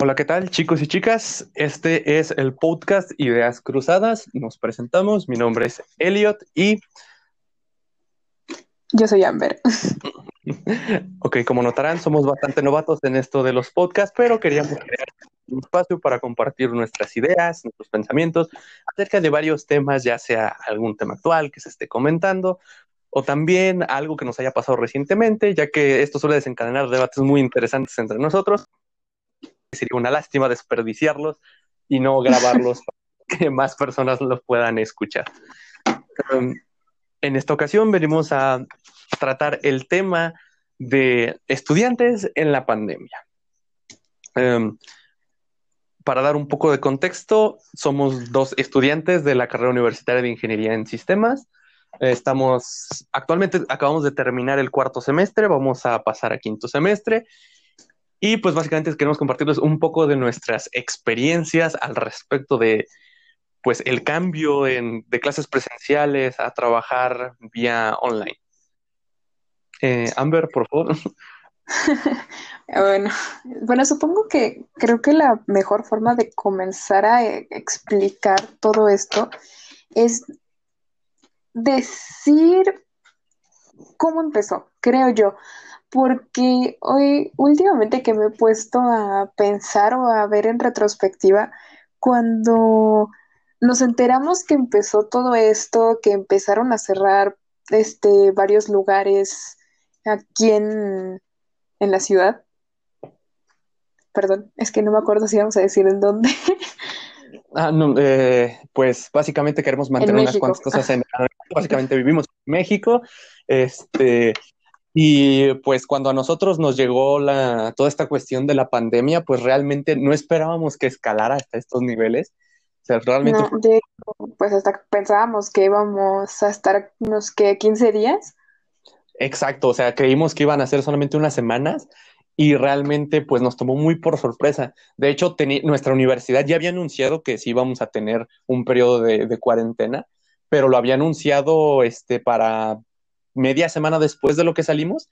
Hola, ¿qué tal chicos y chicas? Este es el podcast Ideas Cruzadas. Nos presentamos. Mi nombre es Elliot y... Yo soy Amber. ok, como notarán, somos bastante novatos en esto de los podcasts, pero queríamos crear un espacio para compartir nuestras ideas, nuestros pensamientos acerca de varios temas, ya sea algún tema actual que se esté comentando o también algo que nos haya pasado recientemente, ya que esto suele desencadenar debates muy interesantes entre nosotros sería una lástima desperdiciarlos y no grabarlos para que más personas los puedan escuchar. Um, en esta ocasión venimos a tratar el tema de estudiantes en la pandemia. Um, para dar un poco de contexto, somos dos estudiantes de la carrera universitaria de Ingeniería en Sistemas. Estamos, actualmente acabamos de terminar el cuarto semestre, vamos a pasar a quinto semestre y pues básicamente queremos compartirles un poco de nuestras experiencias al respecto de pues el cambio en, de clases presenciales a trabajar vía online. Eh, Amber, por favor. bueno, bueno, supongo que creo que la mejor forma de comenzar a eh, explicar todo esto es decir cómo empezó, creo yo porque hoy últimamente que me he puesto a pensar o a ver en retrospectiva, cuando nos enteramos que empezó todo esto, que empezaron a cerrar este, varios lugares aquí en, en la ciudad. Perdón, es que no me acuerdo si vamos a decir en dónde. Ah, no, eh, pues básicamente queremos mantener unas cuantas cosas en. Básicamente vivimos en México. Este, y pues cuando a nosotros nos llegó la, toda esta cuestión de la pandemia, pues realmente no esperábamos que escalara hasta estos niveles. O sea, realmente... pues hasta pensábamos que íbamos a estar unos que 15 días. Exacto, o sea, creímos que iban a ser solamente unas semanas y realmente pues nos tomó muy por sorpresa. De hecho, nuestra universidad ya había anunciado que sí íbamos a tener un periodo de, de cuarentena, pero lo había anunciado este, para media semana después de lo que salimos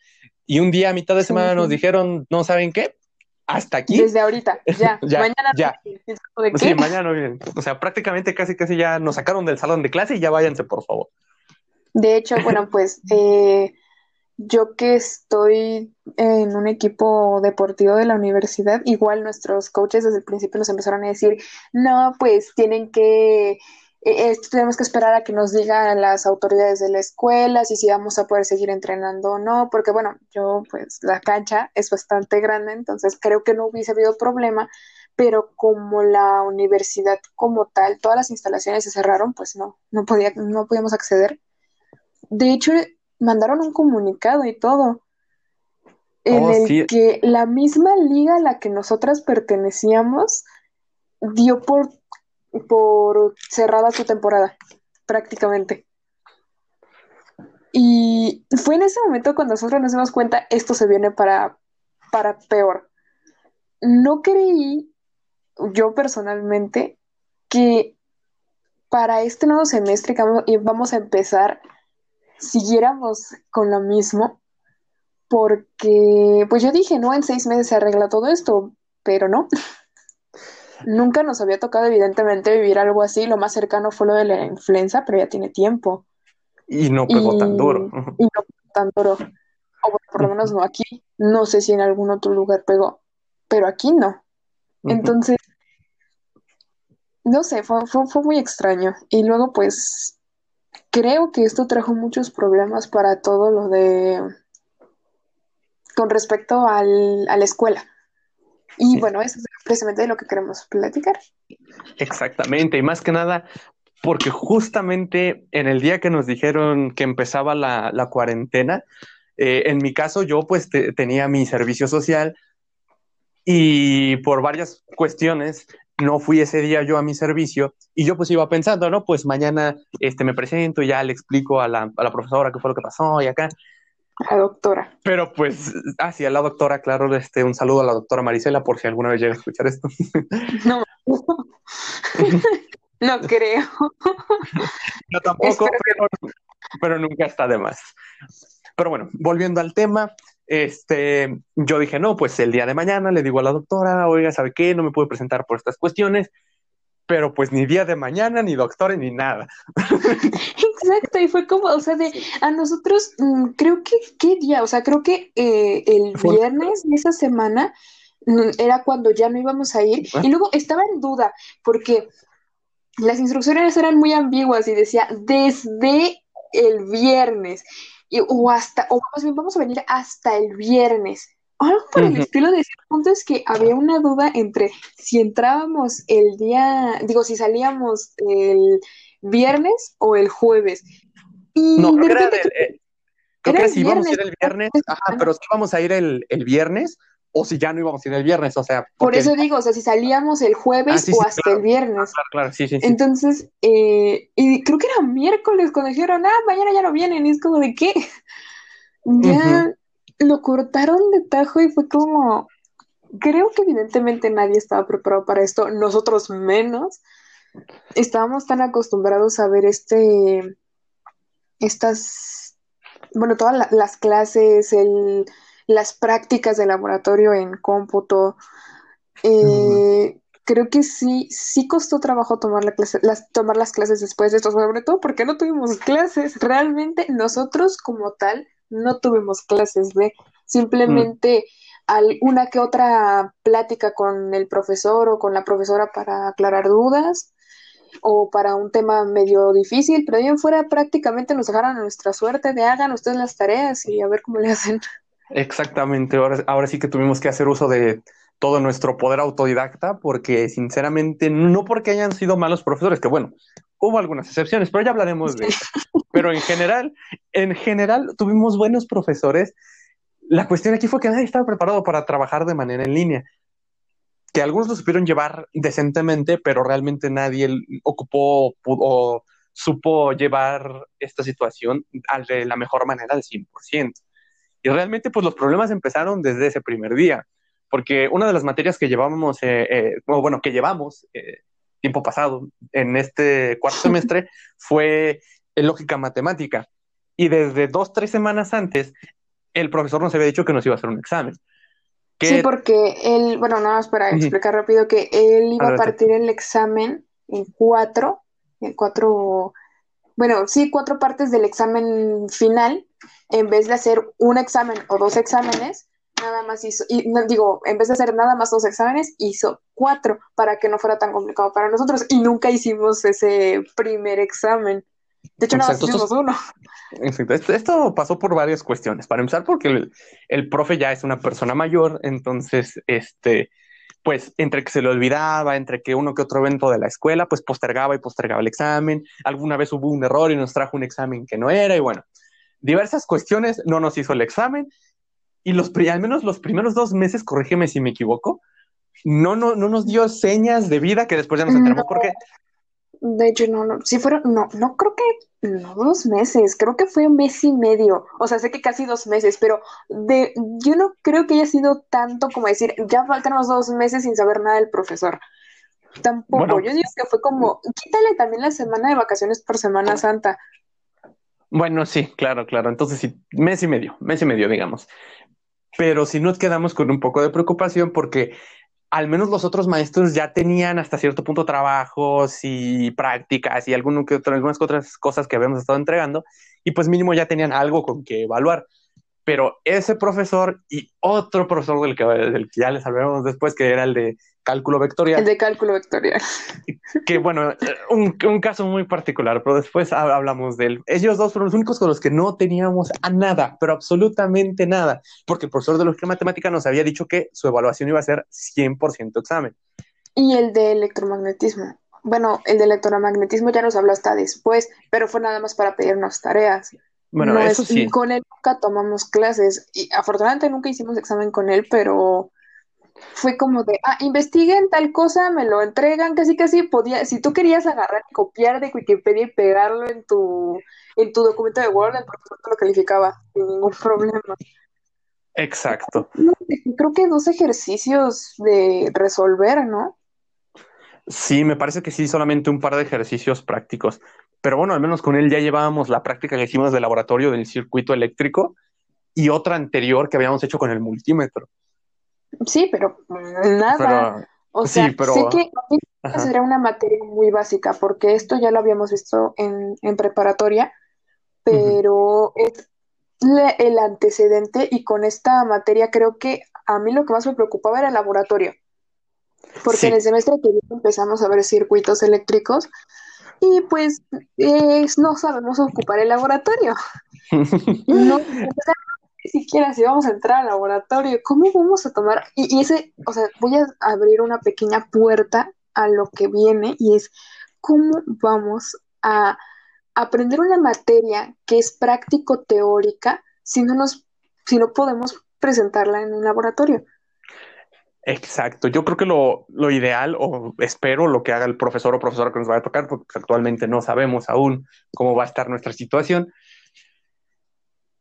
y un día a mitad de semana nos dijeron, no saben qué, hasta aquí. Desde ahorita, ya. mañana ya. Sí, mañana bien. O sea, prácticamente casi casi ya nos sacaron del salón de clase y ya váyanse, por favor. De hecho, bueno, pues eh, yo que estoy en un equipo deportivo de la universidad, igual nuestros coaches desde el principio nos empezaron a decir, no, pues tienen que eh, tenemos que esperar a que nos digan las autoridades de la escuela si, si vamos a poder seguir entrenando o no, porque bueno, yo pues la cancha es bastante grande, entonces creo que no hubiese habido problema, pero como la universidad como tal, todas las instalaciones se cerraron, pues no, no, podía, no podíamos acceder. De hecho, mandaron un comunicado y todo, en oh, el que la misma liga a la que nosotras pertenecíamos dio por por cerrada su temporada, prácticamente. Y fue en ese momento cuando nosotros nos dimos cuenta, esto se viene para, para peor. No creí, yo personalmente, que para este nuevo semestre que vamos a empezar, siguiéramos con lo mismo, porque, pues yo dije, no, en seis meses se arregla todo esto, pero no. Nunca nos había tocado, evidentemente, vivir algo así. Lo más cercano fue lo de la influenza, pero ya tiene tiempo. Y no pegó tan duro. Y no pegó tan duro. O por lo menos no aquí. No sé si en algún otro lugar pegó, pero aquí no. Entonces, no sé, fue, fue, fue muy extraño. Y luego, pues, creo que esto trajo muchos problemas para todo lo de con respecto al, a la escuela. Y bueno, eso es precisamente de lo que queremos platicar. Exactamente, y más que nada, porque justamente en el día que nos dijeron que empezaba la, cuarentena, eh, en mi caso yo pues tenía mi servicio social y por varias cuestiones no fui ese día yo a mi servicio y yo pues iba pensando, ¿no? Pues mañana este, me presento y ya le explico a la, a la profesora qué fue lo que pasó y acá. La doctora. Pero pues, ah, sí, a la doctora, claro, este, un saludo a la doctora Marisela por si alguna vez llega a escuchar esto. No. No creo. Yo tampoco, pero, pero, nunca está de más. Pero bueno, volviendo al tema, este, yo dije, no, pues el día de mañana le digo a la doctora, oiga, ¿sabe qué? No me puedo presentar por estas cuestiones, pero pues ni día de mañana, ni doctor, ni nada. Exacto, y fue como, o sea, de a nosotros, mm, creo que, ¿qué día? O sea, creo que eh, el viernes de esa semana mm, era cuando ya no íbamos a ir, ah. y luego estaba en duda, porque las instrucciones eran muy ambiguas y decía, desde el viernes o hasta, o más bien vamos a venir hasta el viernes. Algo por el estilo de ese punto es que había una duda entre si entrábamos el día, digo, si salíamos el viernes o el jueves. Y no, creo, que, eh, creo que si íbamos a ir el viernes, ajá, pero si íbamos a ir el, el viernes, o si ya no íbamos a ir el viernes, o sea. Por eso digo, o sea, si salíamos el jueves ah, o hasta el viernes. Claro, claro, sí, sí. Entonces, eh, y creo que era miércoles cuando dijeron, ah, mañana ya no vienen, y es como de qué. Ya lo cortaron de tajo y fue como, creo que evidentemente nadie estaba preparado para esto, nosotros menos. Estábamos tan acostumbrados a ver este, estas, bueno, todas las clases, el las prácticas de laboratorio en cómputo. Eh, creo que sí, sí costó trabajo tomar, la clase, las, tomar las clases después de esto, sobre todo porque no tuvimos clases. Realmente nosotros como tal no tuvimos clases de simplemente alguna que otra plática con el profesor o con la profesora para aclarar dudas o para un tema medio difícil, pero bien fuera prácticamente nos dejaron a nuestra suerte de hagan ustedes las tareas y a ver cómo le hacen. Exactamente, ahora, ahora sí que tuvimos que hacer uso de todo nuestro poder autodidacta, porque sinceramente, no porque hayan sido malos profesores, que bueno, hubo algunas excepciones, pero ya hablaremos de eso. Pero en general, en general tuvimos buenos profesores. La cuestión aquí fue que nadie estaba preparado para trabajar de manera en línea. Que algunos lo supieron llevar decentemente, pero realmente nadie ocupó o supo llevar esta situación de la mejor manera del 100%. Y realmente, pues los problemas empezaron desde ese primer día, porque una de las materias que llevábamos, eh, eh, bueno, que llevamos eh, tiempo pasado en este cuarto semestre fue lógica matemática. Y desde dos, tres semanas antes, el profesor nos había dicho que nos iba a hacer un examen. Sí, porque él, bueno, nada más para explicar rápido que él iba a partir el examen en cuatro, en cuatro, bueno, sí, cuatro partes del examen final en vez de hacer un examen o dos exámenes, nada más hizo, y digo, en vez de hacer nada más dos exámenes, hizo cuatro para que no fuera tan complicado para nosotros y nunca hicimos ese primer examen. De hecho, nada más hicimos uno. Esto, pasó por varias cuestiones. Para empezar, porque el, el, profe ya es una persona mayor, entonces, este, pues, entre que se le olvidaba, entre que uno que otro evento de la escuela, pues postergaba y postergaba el examen. Alguna vez hubo un error y nos trajo un examen que no era, y bueno, diversas cuestiones, no nos hizo el examen y los, al menos los primeros dos meses, corrígeme si me equivoco, no, no, no nos dio señas de vida que después ya nos enteramos porque... De hecho, no, no, sí fueron, no, no creo que, no dos meses, creo que fue un mes y medio, o sea, sé que casi dos meses, pero de, yo no creo que haya sido tanto como decir, ya faltan los dos meses sin saber nada del profesor. Tampoco, yo digo que fue como, quítale también la semana de vacaciones por Semana Santa, bueno, sí, claro, claro. Entonces sí, mes y medio, mes y medio, digamos. Pero sí nos quedamos con un poco de preocupación porque al menos los otros maestros ya tenían hasta cierto punto trabajos y prácticas y algunas otras cosas que habíamos estado entregando y pues mínimo ya tenían algo con que evaluar pero ese profesor y otro profesor del que, del que ya les hablaremos después, que era el de cálculo vectorial. El de cálculo vectorial. Que bueno, un, un, caso muy particular, pero después hablamos de él. Ellos dos fueron los únicos con los que no teníamos a nada, pero absolutamente nada, porque el profesor de lógica matemática nos había dicho que su evaluación iba a ser 100% examen. Y el de electromagnetismo. Bueno, el de electromagnetismo ya nos habló hasta después, pero fue nada más para pedirnos tareas. Bueno, eso sí. Con él nunca tomamos clases y afortunadamente nunca hicimos examen con él, pero fue como de, ah, investiguen tal cosa, me lo entregan, casi casi podía, si tú querías agarrar y copiar de Wikipedia y pegarlo en tu, en tu documento de Word, el profesor te lo calificaba sin ningún problema. Exacto. Creo que dos ejercicios de resolver, ¿no? Sí, me parece que sí, solamente un par de ejercicios prácticos. Pero bueno, al menos con él ya llevábamos la práctica que hicimos de laboratorio del circuito eléctrico y otra anterior que habíamos hecho con el multímetro. Sí, pero nada. o sea, sí, pero... sé que era una materia muy básica, porque esto ya lo habíamos visto en, preparatoria, pero es el antecedente y con esta materia creo que a mí lo que más me preocupaba era el laboratorio. Porque en el semestre que viene empezamos a ver circuitos eléctricos y pues no sabemos ocupar el laboratorio. no siquiera si vamos a entrar al laboratorio, ¿cómo vamos a tomar? Y, ese, o sea, voy a abrir una pequeña puerta a lo que viene y es cómo vamos a aprender una materia que es práctico teórica si no nos, si no podemos presentarla en un laboratorio. Exacto, yo creo que lo, ideal, o espero lo que haga el profesor o profesora que nos vaya a tocar, porque actualmente no sabemos aún cómo va a estar nuestra situación,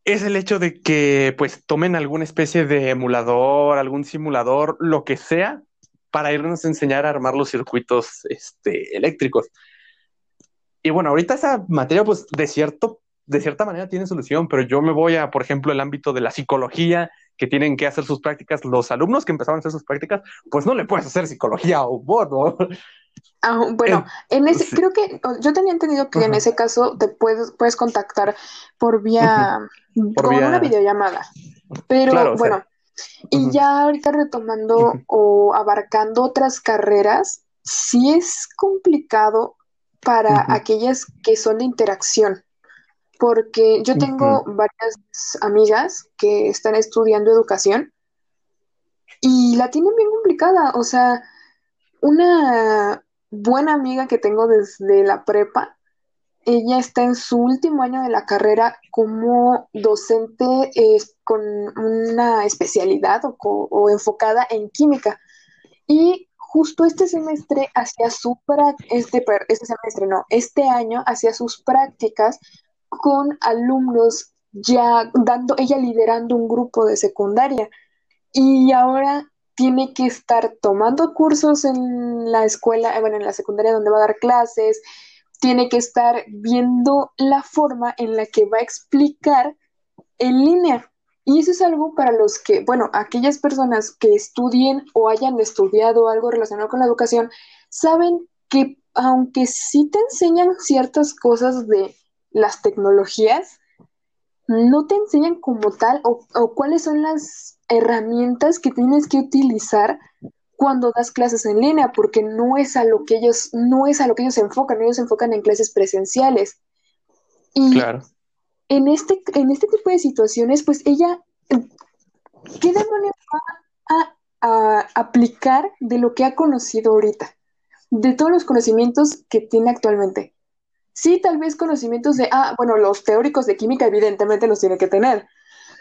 es el hecho de que pues tomen alguna especie de emulador, algún simulador, lo que sea, para irnos a enseñar a armar los circuitos este, eléctricos. Y bueno, ahorita esa materia, pues de cierto, de cierta manera tiene solución, pero yo me voy a, por ejemplo, el ámbito de la psicología, que tienen que hacer sus prácticas, los alumnos que empezaban a hacer sus prácticas, pues no le puedes hacer psicología o humor, ¿no? Ah, bueno, en ese, creo que yo tenía entendido que en ese caso te puedes, puedes contactar por vía, por una videollamada. Pero bueno, y ya ahorita retomando o abarcando otras carreras, sí es complicado para aquellas que son de interacción porque yo tengo varias amigas que están estudiando educación y la tienen bien complicada. O sea, una buena amiga que tengo desde la prepa, ella está en su último año de la carrera como docente con una especialidad o, o, enfocada en química. Y justo este semestre hacía su este, este semestre no, este año hacía sus prácticas con alumnos ya dando, ella liderando un grupo de secundaria y ahora tiene que estar tomando cursos en la escuela, eh, bueno, en la secundaria donde va a dar clases, tiene que estar viendo la forma en la que va a explicar en línea. Y eso es algo para los que, bueno, aquellas personas que estudien o hayan estudiado algo relacionado con la educación, saben que aunque sí te enseñan ciertas cosas de las tecnologías no te enseñan como tal o, cuáles son las herramientas que tienes que utilizar cuando das clases en línea, porque no es a lo que ellos, no es a lo que ellos se enfocan, ellos se enfocan en clases presenciales. Y claro. en este, en este tipo de situaciones, pues ella, ¿qué demonios va a aplicar de lo que ha conocido ahorita? De todos los conocimientos que tiene actualmente. Sí, tal vez conocimientos de, ah, bueno, los teóricos de química evidentemente los tiene que tener,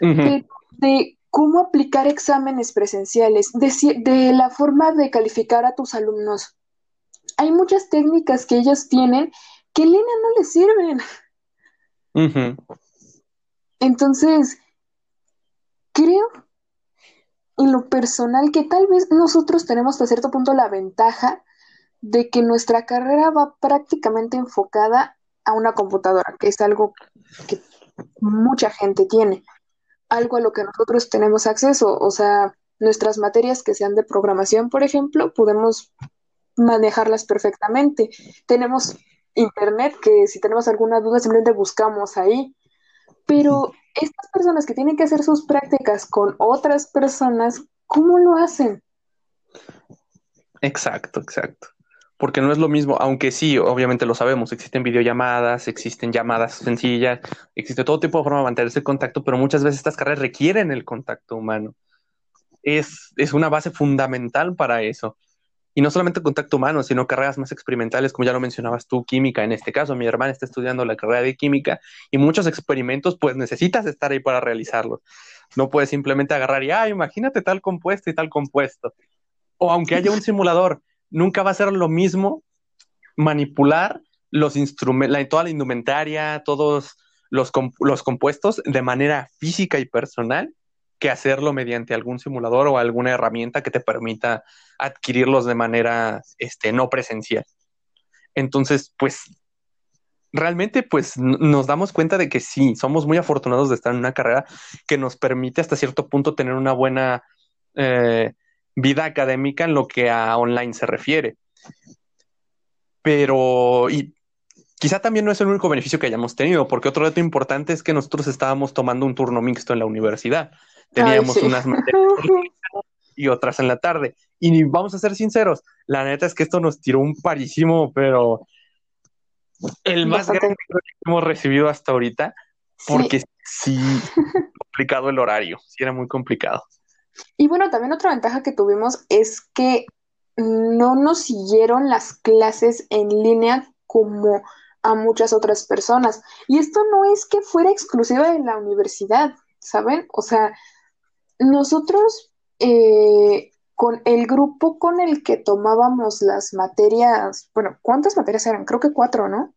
de, cómo aplicar exámenes presenciales, de, de la forma de calificar a tus alumnos. Hay muchas técnicas que ellos tienen que en línea no les sirven. Entonces, creo en lo personal que tal vez nosotros tenemos hasta cierto punto la ventaja de que nuestra carrera va prácticamente enfocada a una computadora, que es algo que mucha gente tiene, algo a lo que nosotros tenemos acceso, o sea, nuestras materias que sean de programación, por ejemplo, podemos manejarlas perfectamente. Tenemos internet que si tenemos alguna duda simplemente buscamos ahí, pero estas personas que tienen que hacer sus prácticas con otras personas, ¿cómo lo hacen? Exacto, exacto porque no es lo mismo, aunque sí, obviamente lo sabemos, existen videollamadas, existen llamadas sencillas, existe todo tipo de forma de mantenerse en contacto, pero muchas veces estas carreras requieren el contacto humano. Es, es una base fundamental para eso. Y no solamente contacto humano, sino carreras más experimentales, como ya lo mencionabas tú, química en este caso. Mi hermana está estudiando la carrera de química y muchos experimentos, pues necesitas estar ahí para realizarlos. No puedes simplemente agarrar y, ah, imagínate tal compuesto y tal compuesto. O aunque haya un simulador, nunca va a ser lo mismo manipular los instrumentos, toda la indumentaria, todos los, los compuestos de manera física y personal que hacerlo mediante algún simulador o alguna herramienta que te permita adquirirlos de manera este, no presencial. Entonces, pues realmente pues nos damos cuenta de que sí, somos muy afortunados de estar en una carrera que nos permite hasta cierto punto tener una buena eh, vida académica en lo que a online se refiere. Pero, y quizá también no es el único beneficio que hayamos tenido, porque otro dato importante es que nosotros estábamos tomando un turno mixto en la universidad. Teníamos unas materias y otras en la tarde. Y vamos a ser sinceros, la neta es que esto nos tiró un parísimo, pero el más grande que hemos recibido hasta ahorita, porque sí, complicado el horario, sí era muy complicado. Y bueno, también otra ventaja que tuvimos es que no nos siguieron las clases en línea como a muchas otras personas. Y esto no es que fuera exclusiva de la universidad, ¿saben? O sea, nosotros eh, con el grupo con el que tomábamos las materias, bueno, ¿cuántas materias eran? Creo que cuatro, ¿no?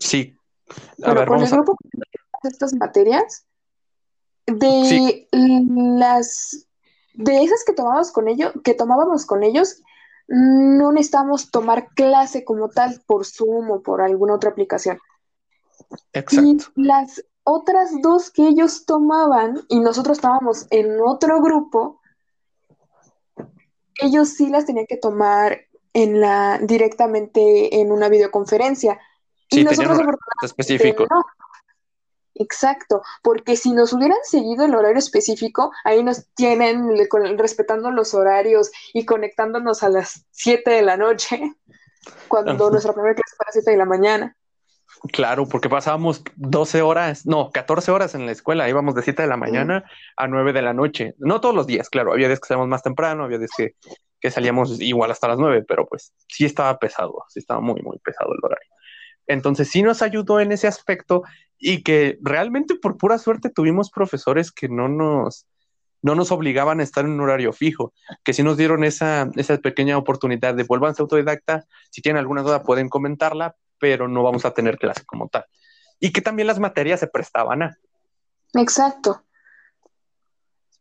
Sí. A ver, con el grupo de estas materias, de las de esas que tomábamos con ellos, que tomábamos con ellos, no necesitamos tomar clase como tal por Zoom o por alguna otra aplicación. Exacto. Y las otras dos que ellos tomaban y nosotros estábamos en otro grupo, ellos sí las tenían que tomar en la directamente en una videoconferencia. Sí, y nosotros específico. Exacto, porque si nos hubieran seguido el horario específico, ahí nos tienen respetando los horarios y conectándonos a las 7 de la noche, cuando nuestra primera clase fue a las 7 de la mañana. Claro, porque pasábamos 12 horas, no, 14 horas en la escuela, íbamos de 7 de la mañana a 9 de la noche. No todos los días, claro, había días que salíamos más temprano, había días que, que salíamos igual hasta las 9, pero pues sí estaba pesado, sí estaba muy, muy pesado el horario. Entonces sí nos ayudó en ese aspecto y que realmente por pura suerte tuvimos profesores que no nos, no nos obligaban a estar en un horario fijo, que sí nos dieron esa, esa pequeña oportunidad de vuelvanse autodidacta, si tienen alguna duda pueden comentarla, pero no vamos a tener clase como tal. Y que también las materias se prestaban a. Exacto.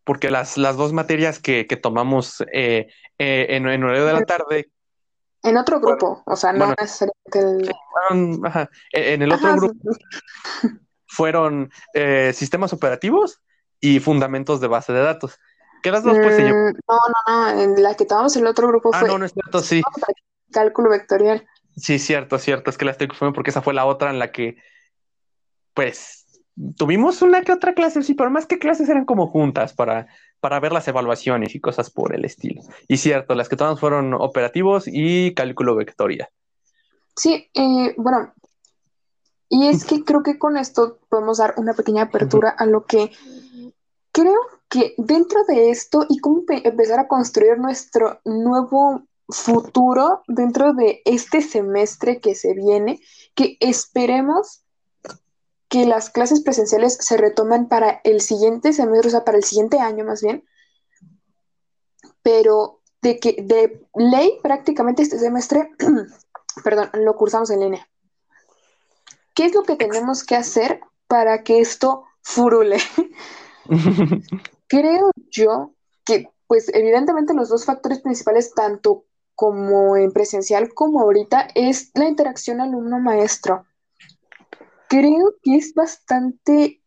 Porque las, las dos materias que, tomamos eh, eh, en, en horario de la tarde, en otro grupo, o sea, no necesariamente el... E, en el otro grupo fueron eh, sistemas operativos y fundamentos de base de datos. ¿Qué las dos, pues, se mm, No, no, no, en la que tomamos el otro grupo ah, fue... no, no es cierto, sí. Cálculo vectorial. Sí, cierto, cierto, es que la estoy confundiendo porque esa fue la otra en la que, pues, tuvimos una que otra clase, sí, pero más que clases eran como juntas para para ver las evaluaciones y cosas por el estilo. Y cierto, las que todas fueron operativos y cálculo vectorial. Sí, eh, bueno, y es que creo que con esto podemos dar una pequeña apertura a lo que creo que dentro de esto y cómo empezar a construir nuestro nuevo futuro dentro de este semestre que se viene, que esperemos que las clases presenciales se retoman para el siguiente semestre, o sea, para el siguiente año más bien, pero de que de ley prácticamente este semestre, perdón, lo cursamos en línea. ¿Qué es lo que tenemos que hacer para que esto furule? Creo yo que, pues, evidentemente los dos factores principales, tanto como en presencial como ahorita, es la interacción alumno-maestro creo que es bastante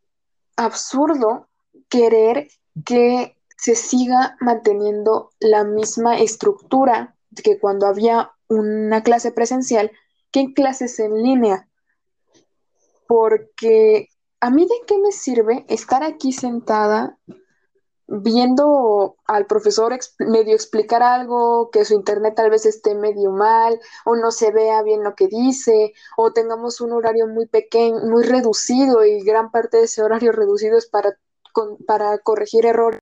absurdo querer que se siga manteniendo la misma estructura que cuando había una clase presencial que en clases en línea. Porque a mí de qué me sirve estar aquí sentada viendo al profesor medio explicar algo, que su internet tal vez esté medio mal, o no se vea bien lo que dice, o tengamos un horario muy pequeño, muy reducido, y gran parte de ese horario reducido es para, para corregir errores,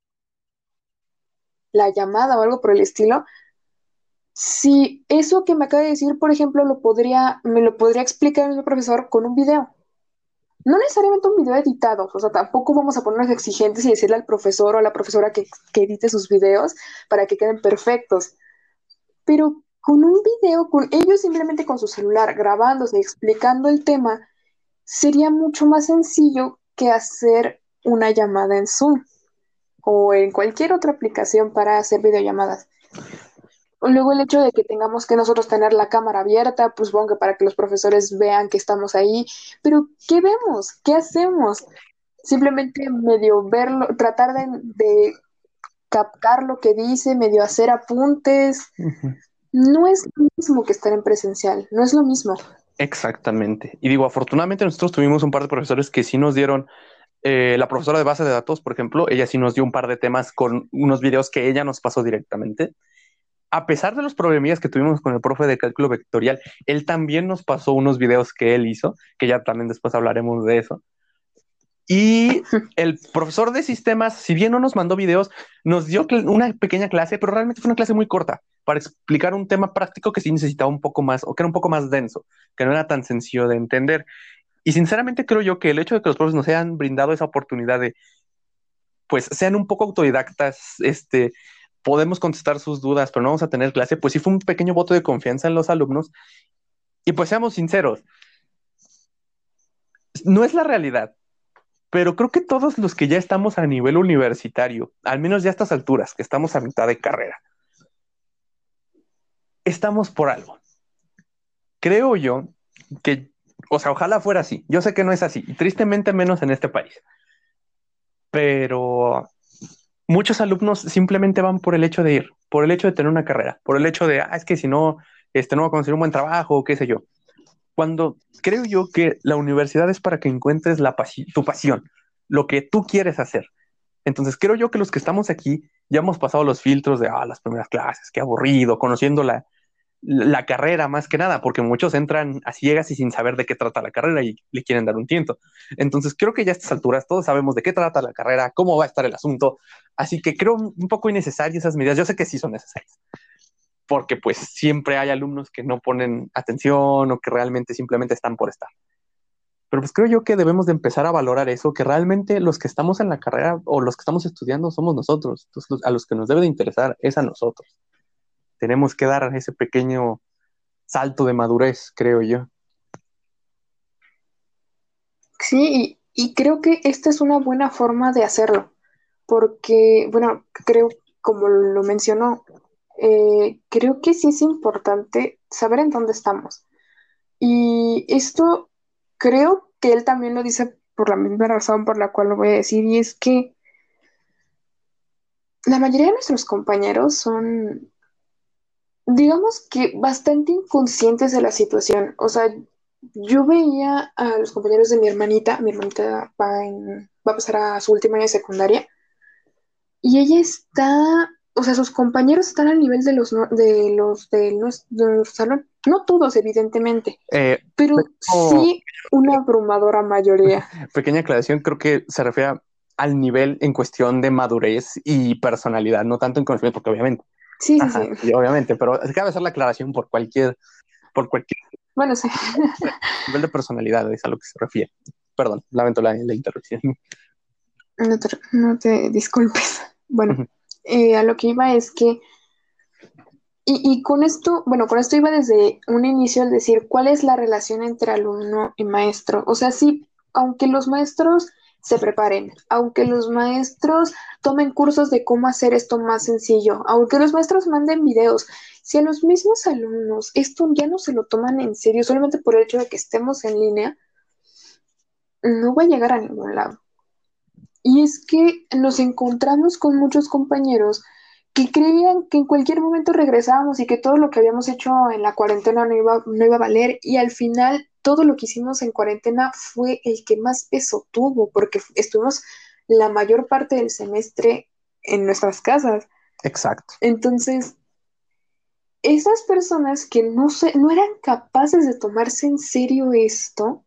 la llamada o algo por el estilo. Si eso que me acaba de decir, por ejemplo, lo podría, me lo podría explicar el profesor con un video no necesariamente un video editado, o sea, tampoco vamos a ponernos exigentes y decirle al profesor o a la profesora que, edite sus videos para que queden perfectos, pero con un video, con ellos simplemente con su celular grabándose, explicando el tema, sería mucho más sencillo que hacer una llamada en Zoom. o en cualquier otra aplicación para hacer videollamadas. Luego el hecho de que tengamos que nosotros tener la cámara abierta, pues supongo que para que los profesores vean que estamos ahí, pero ¿qué vemos? ¿Qué hacemos? Simplemente medio verlo, tratar de, captar lo que dice, medio hacer apuntes. No es lo mismo que estar en presencial, no es lo mismo. Exactamente. Y digo, afortunadamente nosotros tuvimos un par de profesores que sí nos dieron, eh, la profesora de base de datos, por ejemplo, ella sí nos dio un par de temas con unos videos que ella nos pasó directamente a pesar de los problemillas que tuvimos con el profe de cálculo vectorial, él también nos pasó unos videos que él hizo, que ya también después hablaremos de eso. Y el profesor de sistemas, si bien no nos mandó videos, nos dio una pequeña clase, pero realmente fue una clase muy corta para explicar un tema práctico que sí necesitaba un poco más, o que era un poco más denso, que no era tan sencillo de entender. Y sinceramente creo yo que el hecho de que los profes nos hayan brindado esa oportunidad de, pues, sean un poco autodidactas, este, podemos contestar sus dudas, pero no vamos a tener clase, pues sí fue un pequeño voto de confianza en los alumnos. Y pues seamos sinceros, no es la realidad, pero creo que todos los que ya estamos a nivel universitario, al menos ya a estas alturas, que estamos a mitad de carrera, estamos por algo. Creo yo que, o sea, ojalá fuera así. Yo sé que no es así, y tristemente menos en este país. Pero muchos alumnos simplemente van por el hecho de ir, por el hecho de tener una carrera, por el hecho de, ah, es que si no, este, no va a conseguir un buen trabajo, qué sé yo. Cuando creo yo que la universidad es para que encuentres tu pasión, lo que tú quieres hacer. Entonces creo yo que los que estamos aquí ya hemos pasado los filtros de, ah, las primeras clases, qué aburrido, conociendo la, la carrera más que nada, porque muchos entran a ciegas y sin saber de qué trata la carrera y le quieren dar un tiento. Entonces creo que ya a estas alturas todos sabemos de qué trata la carrera, cómo va a estar el asunto, así que creo un poco innecesario esas medidas. Yo sé que sí son necesarias, porque pues siempre hay alumnos que no ponen atención o que realmente simplemente están por estar. Pero pues creo yo que debemos de empezar a valorar eso, que realmente los que estamos en la carrera o los que estamos estudiando somos nosotros. A los que nos debe de interesar es a nosotros tenemos que dar ese pequeño salto de madurez, creo yo. Sí, y, creo que esta es una buena forma de hacerlo, porque, bueno, creo, como lo mencionó, eh, creo que sí es importante saber en dónde estamos. Y esto creo que él también lo dice por la misma razón por la cual lo voy a decir, y es que la mayoría de nuestros compañeros son digamos que bastante inconscientes de la situación. O sea, yo veía a los compañeros de mi hermanita, mi hermanita va, va a pasar a su último año de secundaria, y ella está, o sea, sus compañeros están al nivel de los de los de nuestro salón. No todos, evidentemente, eh, pero sí una abrumadora mayoría. Pequeña aclaración, creo que se refiere al nivel en cuestión de madurez y personalidad, no tanto en conocimiento, porque obviamente Sí, sí, obviamente, pero cabe hacer la aclaración por cualquier, por cualquier bueno, sí. nivel de personalidad es a lo que se refiere. Perdón, lamento la, interrupción. No te, disculpes. Bueno, eh, a lo que iba es que, y, y, con esto, bueno, con esto iba desde un inicio al decir cuál es la relación entre alumno y maestro. O sea, sí, aunque los maestros se preparen, aunque los maestros tomen cursos de cómo hacer esto más sencillo, aunque los maestros manden videos, si a los mismos alumnos esto ya no se lo toman en serio solamente por el hecho de que estemos en línea, no va a llegar a ningún lado. Y es que nos encontramos con muchos compañeros que creían que en cualquier momento regresábamos y que todo lo que habíamos hecho en la cuarentena no iba, no iba a valer y al final todo lo que hicimos en cuarentena fue el que más peso tuvo, porque estuvimos la mayor parte del semestre en nuestras casas. Exacto. Entonces, esas personas que no, se, no eran capaces de tomarse en serio esto,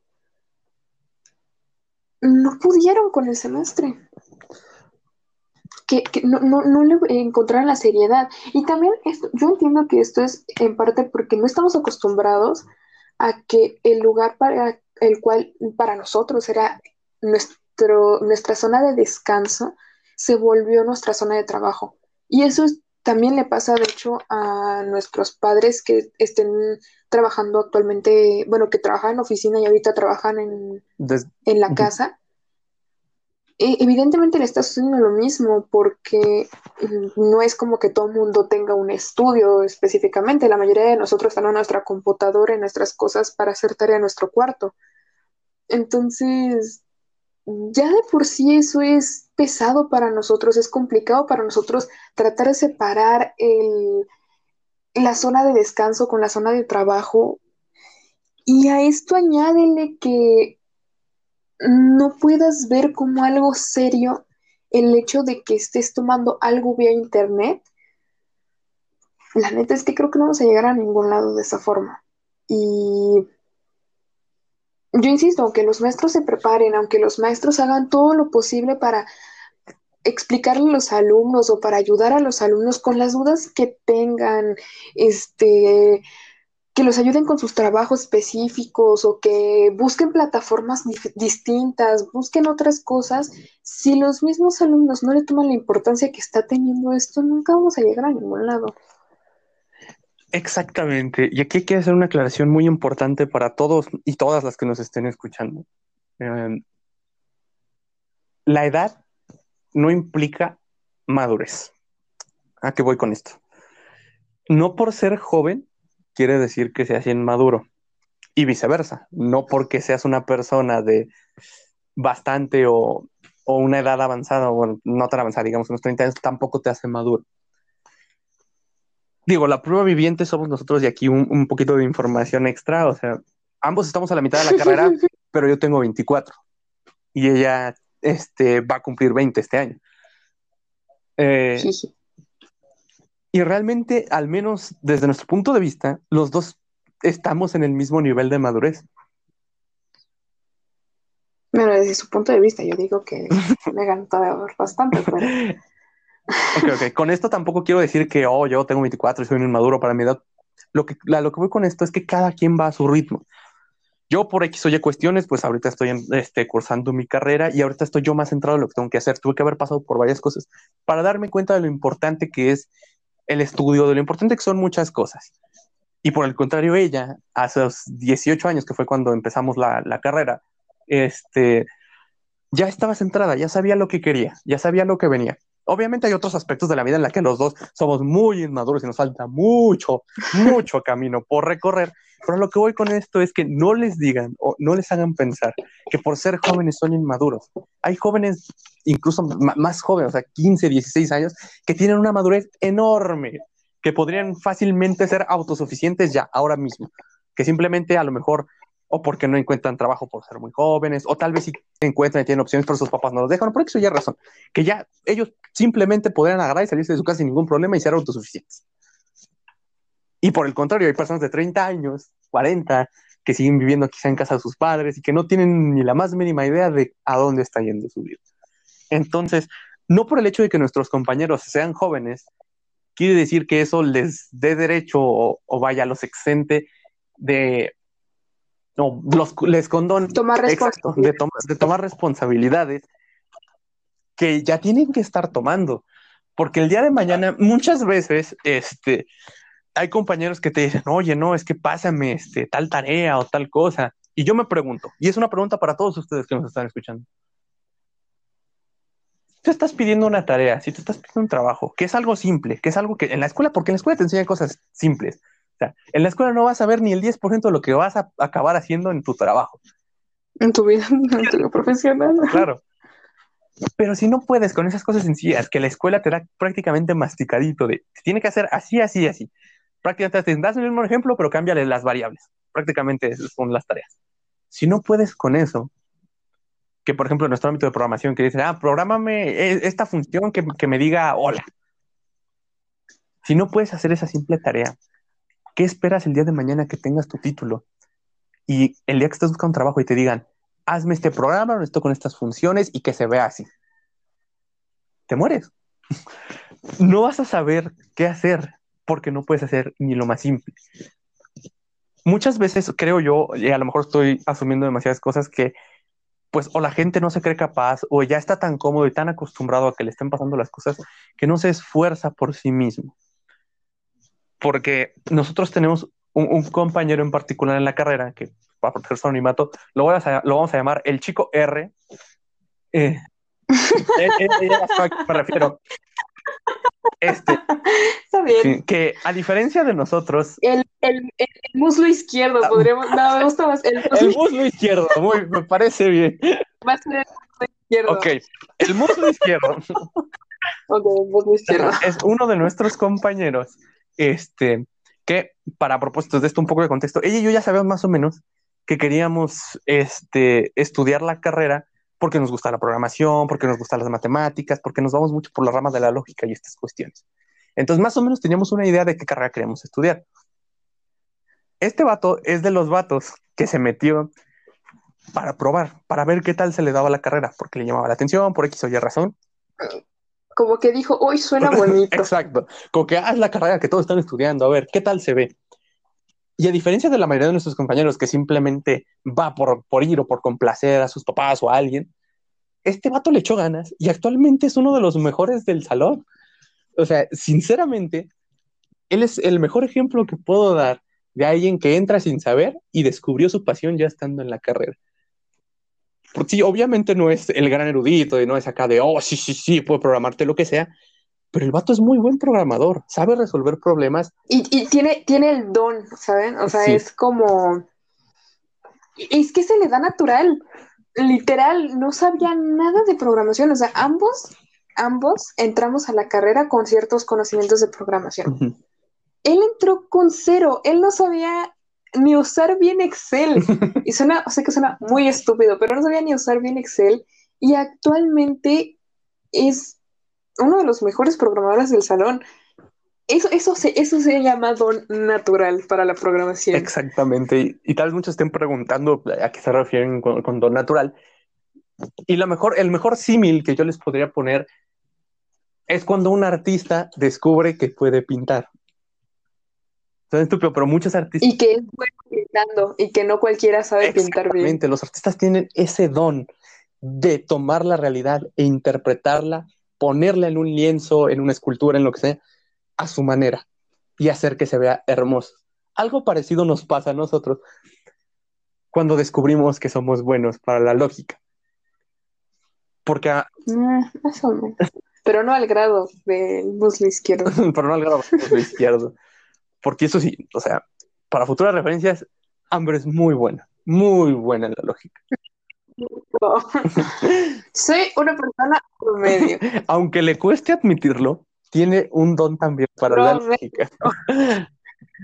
no pudieron con el semestre. Que, no, no, le encontraron la seriedad. Y también esto, yo entiendo que esto es en parte porque no estamos acostumbrados a que el lugar para el cual para nosotros era nuestro, nuestra zona de descanso se volvió nuestra zona de trabajo. Y eso también le pasa, de hecho, a nuestros padres que estén trabajando actualmente, bueno, que trabajan en oficina y ahorita trabajan en, en la casa. E, evidentemente le está sucediendo lo mismo porque no es como que todo el mundo tenga un estudio específicamente. La mayoría de nosotros están en nuestra computadora, en nuestras cosas para hacer tarea en nuestro cuarto. Entonces, ya de por sí eso es pesado para nosotros, es complicado para nosotros tratar de separar la zona de descanso con la zona de trabajo. Y a esto añádele que no puedas ver como algo serio el hecho de que estés tomando algo vía internet. La neta es que creo que no vamos a llegar a ningún lado de esa forma. Y yo insisto, aunque los maestros se preparen, aunque los maestros hagan todo lo posible para explicarle a los alumnos o para ayudar a los alumnos con las dudas que tengan, este, que los ayuden con sus trabajos específicos o que busquen plataformas distintas, busquen otras cosas, si los mismos alumnos no le toman la importancia que está teniendo esto, nunca vamos a llegar a ningún lado. Exactamente. Y aquí hay que hacer una aclaración muy importante para todos y todas las que nos estén escuchando. Em, la edad no implica madurez. ¿A qué voy con esto? No por ser joven quiere decir que seas inmaduro y viceversa. No porque seas una persona de bastante o, o una edad avanzada, o no tan avanzada, digamos unos 30 años, tampoco te hace maduro digo, la prueba viviente somos nosotros y aquí un, poquito de información extra, o sea, ambos estamos a la mitad de la carrera, pero yo tengo 24 y ella este, va a cumplir 20 este año. Eh, y realmente, al menos desde nuestro punto de vista, los dos estamos en el mismo nivel de madurez. Bueno, desde su punto de vista, yo digo que me ganó bastante, pero... Ok, ok. Con esto tampoco quiero decir que, oh, yo tengo 24 y soy un inmaduro para mi edad. Lo que, lo que voy con esto es que cada quien va a su ritmo. Yo por X o Y cuestiones, pues ahorita estoy en, este, cursando mi carrera y ahorita estoy yo más centrado en lo que tengo que hacer. Tuve que haber pasado por varias cosas para darme cuenta de lo importante que es el estudio, de lo importante que son muchas cosas. Y por el contrario, ella, hace 18 años, que fue cuando empezamos la, la carrera, este, ya estaba centrada, ya sabía lo que quería, ya sabía lo que venía. Obviamente hay otros aspectos de la vida en la que los dos somos muy inmaduros y nos falta mucho, mucho camino por recorrer. Pero lo que voy con esto es que no les digan o no les hagan pensar que por ser jóvenes son inmaduros. Hay jóvenes, incluso más jóvenes, o sea, 15, 16 años, que tienen una madurez enorme, que podrían fácilmente ser autosuficientes ya, ahora mismo. Que simplemente a lo mejor o porque no encuentran trabajo por ser muy jóvenes, o tal vez si encuentran y tienen opciones, pero sus papás no los dejan, por eso ya razón, que ya ellos simplemente podrían agarrar y salirse de su casa sin ningún problema y ser autosuficientes. Y por el contrario, hay personas de 30 años, 40, que siguen viviendo quizá en casa de sus padres y que no tienen ni la más mínima idea de a dónde está yendo su vida. Entonces, no por el hecho de que nuestros compañeros sean jóvenes, quiere decir que eso les dé derecho o, o vaya, los exente de no, los, les condono tomar de, de tomar responsabilidades que ya tienen que estar tomando. Porque el día de mañana, muchas veces, este, hay compañeros que te dicen, oye, no, es que pásame este, tal tarea o tal cosa. Y yo me pregunto, y es una pregunta para todos ustedes que nos están escuchando. Si tú estás pidiendo una tarea, si tú estás pidiendo un trabajo, que es algo simple, que es algo que en la escuela, porque en la escuela te enseñan cosas simples, en la escuela no vas a ver ni el 10% de lo que vas a acabar haciendo en tu trabajo. En tu vida, en tu profesional. Claro. Pero si no puedes con esas cosas sencillas que la escuela te da prácticamente masticadito de tiene que hacer así, así, así. Prácticamente te das el mismo ejemplo, pero cámbiale las variables. Prácticamente son las tareas. Si no puedes con eso, que por ejemplo en nuestro ámbito de programación que dice, ah, prográmame e-, esta función que, que me diga hola. Si no puedes hacer esa simple tarea, ¿Qué esperas el día de mañana que tengas tu título? Y el día que estés buscando un trabajo y te digan, hazme este programa, esto con estas funciones y que se vea así. Te mueres. no vas a saber qué hacer porque no puedes hacer ni lo más simple. Muchas veces creo yo, y a lo mejor estoy asumiendo demasiadas cosas que pues o la gente no se cree capaz o ya está tan cómodo y tan acostumbrado a que le estén pasando las cosas que no se esfuerza por sí mismo porque nosotros tenemos un, compañero en particular en la carrera que va a proteger su anonimato, lo, lo vamos a llamar el chico R. Eh, Eh, eh, eh, a me refiero. Este, Está bien. que a diferencia de nosotros, El, el, el muslo izquierdo, podríamos. No, me gusta más. El muslo el muslo izquierdo, muy, me parece bien. va a ser el muslo izquierdo. Ok, el muslo izquierdo Ok, el muslo izquierdo. es uno de nuestros compañeros, este, que para propósitos de esto, un poco de contexto, ella y yo ya sabemos más o menos que queríamos este, estudiar la carrera porque nos gusta la programación, porque nos gustan las matemáticas, porque nos vamos mucho por la rama de la lógica y estas cuestiones. Entonces, más o menos teníamos una idea de qué carrera queríamos estudiar. Este vato es de los vatos que se metió para probar, para ver qué tal se le daba la carrera, porque le llamaba la atención, por X o Y razón. Como que dijo, hoy suena bonito. Exacto. Como que haz la carrera que todos están estudiando, a ver qué tal se ve. Y a diferencia de la mayoría de nuestros compañeros que simplemente va por, por ir o por complacer a sus papás o a alguien, este vato le echó ganas y actualmente es uno de los mejores del salón. O sea, sinceramente, él es el mejor ejemplo que puedo dar de alguien que entra sin saber y descubrió su pasión ya estando en la carrera. Porque sí, obviamente no es el gran erudito y no es acá de, oh, sí, sí, sí, puedo programarte lo que sea, pero el vato es muy buen programador, sabe resolver problemas. Y, y tiene, tiene el don, ¿saben? O sea, Sí. es como. Es que se le da natural. Literal, no sabía nada de programación. O sea, ambos, ambos entramos a la carrera con ciertos conocimientos de programación. Ujú. Él entró con cero, él no sabía ni usar bien Excel. Y suena, o sea que suena muy estúpido, pero no sabía ni usar bien Excel. Y actualmente es uno de los mejores programadores del salón. Eso, eso, se, eso se llama don natural para la programación. Exactamente. Y, y tal vez muchos estén preguntando a qué se refieren con, con don natural. Y la mejor, el mejor símil que yo les podría poner es cuando un artista descubre que puede pintar. Suena estúpido, pero muchos artistas Y que es bueno pintando y que no cualquiera sabe pintar bien. Exactamente, los artistas tienen ese don de tomar la realidad e interpretarla, ponerla en un lienzo, en una escultura, en lo que sea, a su manera y hacer que se vea hermoso. Algo parecido nos pasa a nosotros cuando descubrimos que somos buenos para la lógica. Porque, a- más o menos. Pero no al grado del muslo izquierdo. pero no al grado de lo izquierdo. Porque eso sí, o sea, para futuras referencias, Amber es muy buena, muy buena en la lógica. Soy una persona promedio. aunque le cueste admitirlo, tiene un don también para la No, lógica.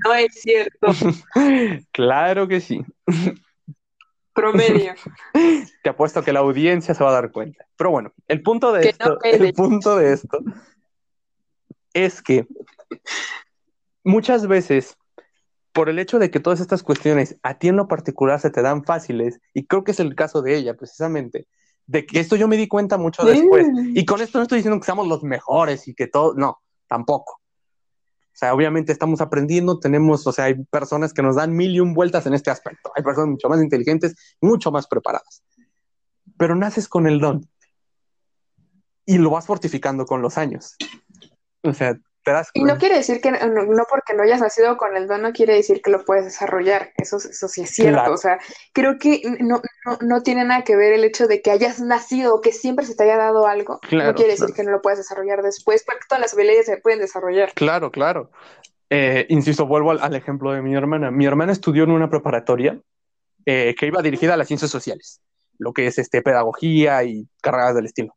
No es cierto. Claro que sí. Promedio. Te apuesto que la audiencia se va a dar cuenta. Pero bueno, el punto de Que esto, no el punto de esto es que muchas veces, por el hecho de que todas estas cuestiones a ti en lo particular se te dan fáciles, y creo que es el caso de ella precisamente, de que esto yo me di cuenta mucho después. Y con esto no estoy diciendo que seamos los mejores y que todo, no, tampoco. O sea, obviamente estamos aprendiendo, tenemos, o sea, hay personas que nos dan mil y un vueltas en este aspecto. Hay personas mucho más inteligentes, mucho más preparadas. Pero naces con el don y lo vas fortificando con los años. O sea, te das Y no quiere decir que no, no porque no hayas nacido con el don, no quiere decir que lo puedes desarrollar. Eso, eso sí es cierto. Claro. O sea, creo que no, no, no tiene nada que ver el hecho de que hayas nacido o que siempre se te haya dado algo. Claro, no quiere decir claro. que no lo puedas desarrollar después, porque todas las habilidades se pueden desarrollar. Claro, claro. Eh, insisto, vuelvo al, al ejemplo de mi hermana. Mi hermana estudió en una preparatoria eh, que iba dirigida a las ciencias sociales, lo que es este, pedagogía y carreras del estilo.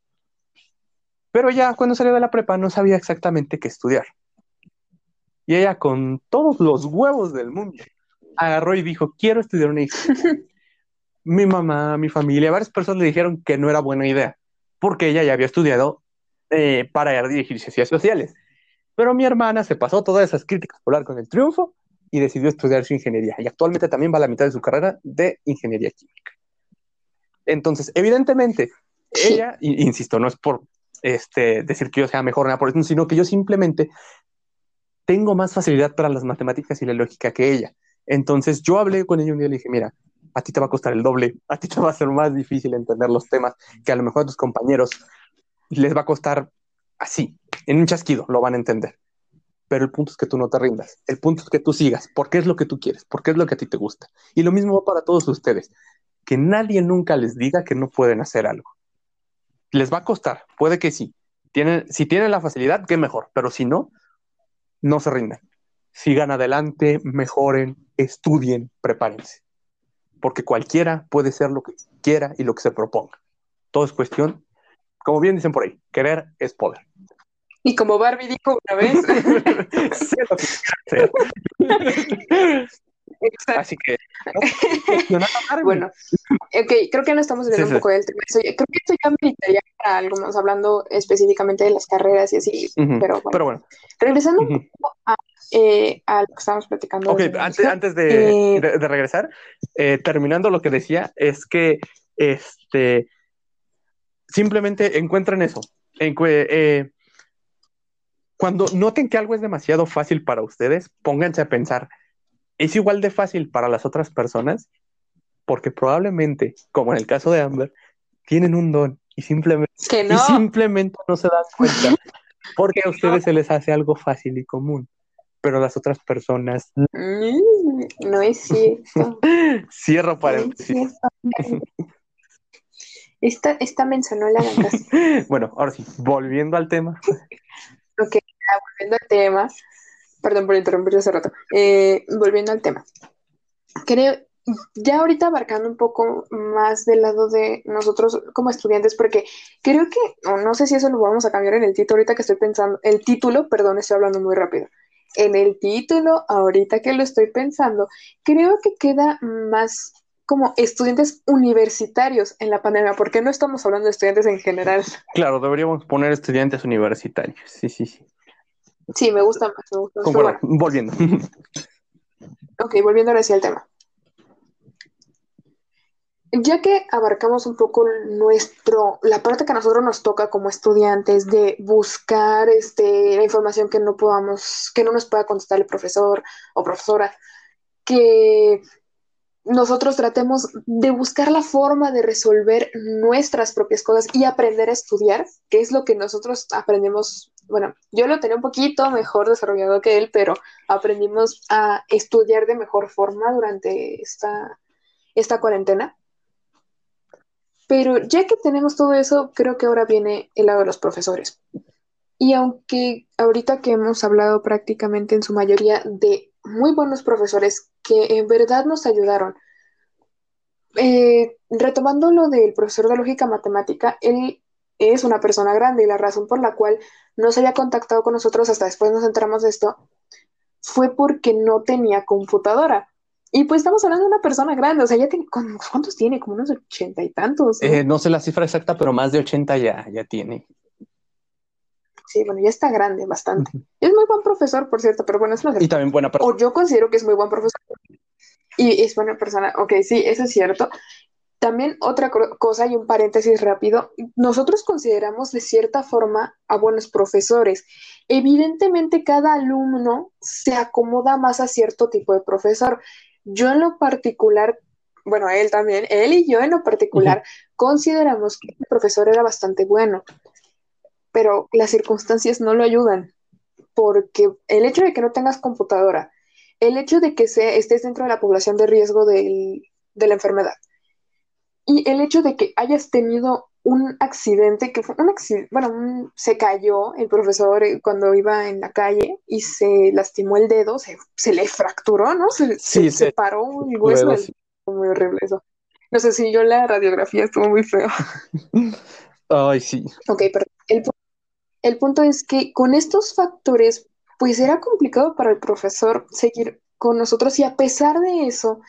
Pero ella, cuando salió de la prepa, no sabía exactamente qué estudiar. Y ella, con todos los huevos del mundo, agarró y dijo: Quiero estudiar una ingeniería. mi mamá, mi familia, varias personas le dijeron que no era buena idea, porque ella ya había estudiado eh, para dirigir ciencias sociales. Pero mi hermana se pasó todas esas críticas por con el triunfo y decidió estudiar su ingeniería. Y actualmente también va a la mitad de su carrera de ingeniería química. Entonces, evidentemente, Sí. ella, y- insisto, no es por este, decir que yo sea mejor por eso, sino que yo simplemente tengo más facilidad para las matemáticas y la lógica que ella. Entonces, yo hablé con ella un día y le dije, mira, a ti te va a costar el doble, a ti te va a ser más difícil entender los temas que a lo mejor a tus compañeros les va a costar así, en un chasquido, lo van a entender. Pero el punto es que tú no te rindas, el punto es que tú sigas, porque es lo que tú quieres, porque es lo que a ti te gusta. Y lo mismo va para todos ustedes, que nadie nunca les diga que no pueden hacer algo. Les va a costar, puede que sí. Tienen, si tienen la facilidad, qué mejor, pero si no, no se rindan. Sigan adelante, mejoren, estudien, prepárense. Porque cualquiera puede ser lo que quiera y lo que se proponga. Todo es cuestión, como bien dicen por ahí, querer es poder. Y como Barbie dijo una vez, Así que. bueno, ok, creo que no estamos viendo un poco del tema. creo que esto ya meritaría para algo más, hablando específicamente de las carreras y así. pero, bueno. Regresando un poco eh, a, lo que estábamos platicando. Ok, antes, antes de, eh, de, regresar, eh, terminando lo que decía, es que este simplemente encuentren eso. En, cuando noten que algo es demasiado fácil para ustedes, pónganse a pensar, ¿es igual de fácil para las otras personas? Porque probablemente, como en el caso de Amber, tienen un don y simplemente, no. simplemente no se dan cuenta porque a ustedes se les hace algo fácil y común, pero a las otras personas mm, no es cierto. Cierro paréntesis. esta, esta mencionó la bueno, ahora sí, volviendo al tema. Ok, volviendo al tema, perdón por interrumpir hace rato, eh, volviendo al tema, creo, ya ahorita abarcando un poco más del lado de nosotros como estudiantes, porque creo que, no sé si eso lo vamos a cambiar en el título, ahorita que estoy pensando, el título, perdón, estoy hablando muy rápido. En el título, ahorita que lo estoy pensando, creo que queda más como estudiantes universitarios en la pandemia, porque no estamos hablando de estudiantes en general. Claro, deberíamos poner estudiantes universitarios. Sí, sí, sí. Sí, me gusta más, me gusta más. Volviendo. ok, volviendo ahora sí al tema. Ya que abarcamos un poco nuestro, la parte que a nosotros nos toca como estudiantes de buscar este, la información que no podamos, que no nos pueda contestar el profesor o profesora, que nosotros tratemos de buscar la forma de resolver nuestras propias cosas y aprender a estudiar, que es lo que nosotros aprendemos. Bueno, yo lo tenía un poquito mejor desarrollado que él, pero aprendimos a estudiar de mejor forma durante esta, esta cuarentena. Pero ya que tenemos todo eso, creo que ahora viene el lado de los profesores. Y aunque ahorita que hemos hablado prácticamente en su mayoría de muy buenos profesores que en verdad nos ayudaron. Eh, retomando lo del profesor de lógica matemática, él es una persona grande y la razón por la cual no se había contactado con nosotros hasta después nos enteramos de esto fue porque no tenía computadora. Y pues estamos hablando de una persona grande, o sea, ya tiene, ¿cuántos tiene? Como unos ochenta y tantos. ¿no? Eh, no sé la cifra exacta, pero más de ochenta ya, ya tiene. Sí, bueno, ya está grande, bastante. Es muy buen profesor, por cierto, pero bueno, es una... Y también buena persona. O yo considero que es muy buen profesor. Y es buena persona. Ok, sí, eso es cierto. También otra cosa y un paréntesis rápido, nosotros consideramos de cierta forma a buenos profesores. Evidentemente cada alumno se acomoda más a cierto tipo de profesor. Yo en lo particular, bueno, él también, él y yo en lo particular, consideramos que el profesor era bastante bueno pero las circunstancias no lo ayudan, porque el hecho de que no tengas computadora, el hecho de que estés dentro de la población de riesgo de la enfermedad, y el hecho de que hayas tenido un accidente, que fue un accidente, bueno, se cayó el profesor eh, cuando iba en la calle y se lastimó el dedo, se, le fracturó, ¿no? Se, sí, se, paró un hueso. Muy horrible eso. No sé si yo la radiografía estuvo muy feo. Ay, sí. Ok, pero el, el punto es que con estos factores, pues era complicado para el profesor seguir con nosotros y a pesar de eso,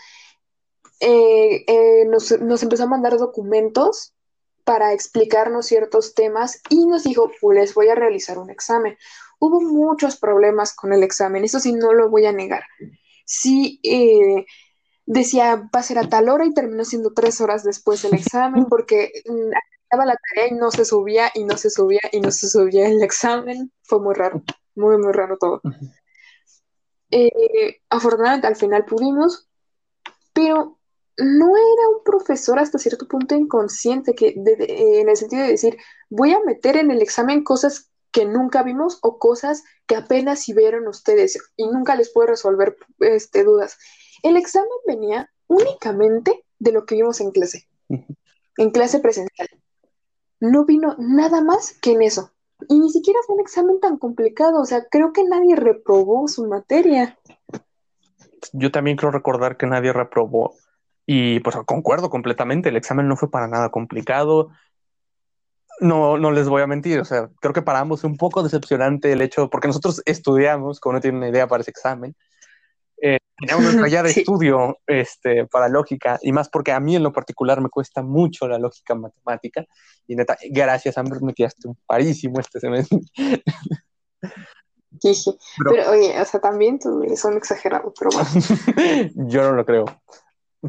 eh, eh, nos, empezó a mandar documentos para explicarnos ciertos temas y nos dijo, pues les voy a realizar un examen. Hubo muchos problemas con el examen, eso sí no lo voy a negar. Sí, eh, decía, va a ser a tal hora y terminó siendo tres horas después del examen porque mm, la tarea y no se subía y no se subía y no se subía el examen. Fue muy raro, muy, muy raro todo. Eh, afortunadamente al final pudimos, pero no era un profesor hasta cierto punto inconsciente que en el sentido de decir, voy a meter en el examen cosas que nunca vimos o cosas que apenas si vieron ustedes y nunca les puedo resolver este, dudas. El examen venía únicamente de lo que vimos en clase, en clase presencial. no vino nada más que en eso. Y ni siquiera fue un examen tan complicado, o sea, creo que nadie reprobó su materia. Yo también creo recordar que nadie reprobó y pues concuerdo completamente, el examen no fue para nada complicado. No, no les voy a mentir, o sea, creo que para ambos es un poco decepcionante el hecho, porque nosotros estudiamos, como no tienen una idea para ese examen, eh, teníamos una de estudio este, para lógica, y más porque a mí en lo particular me cuesta mucho la lógica matemática, y neta, gracias, Amber, me quedaste un parísimo este semestre. Pero, oye, o sea, también tú son exagerados, pero bueno. Yo no lo creo.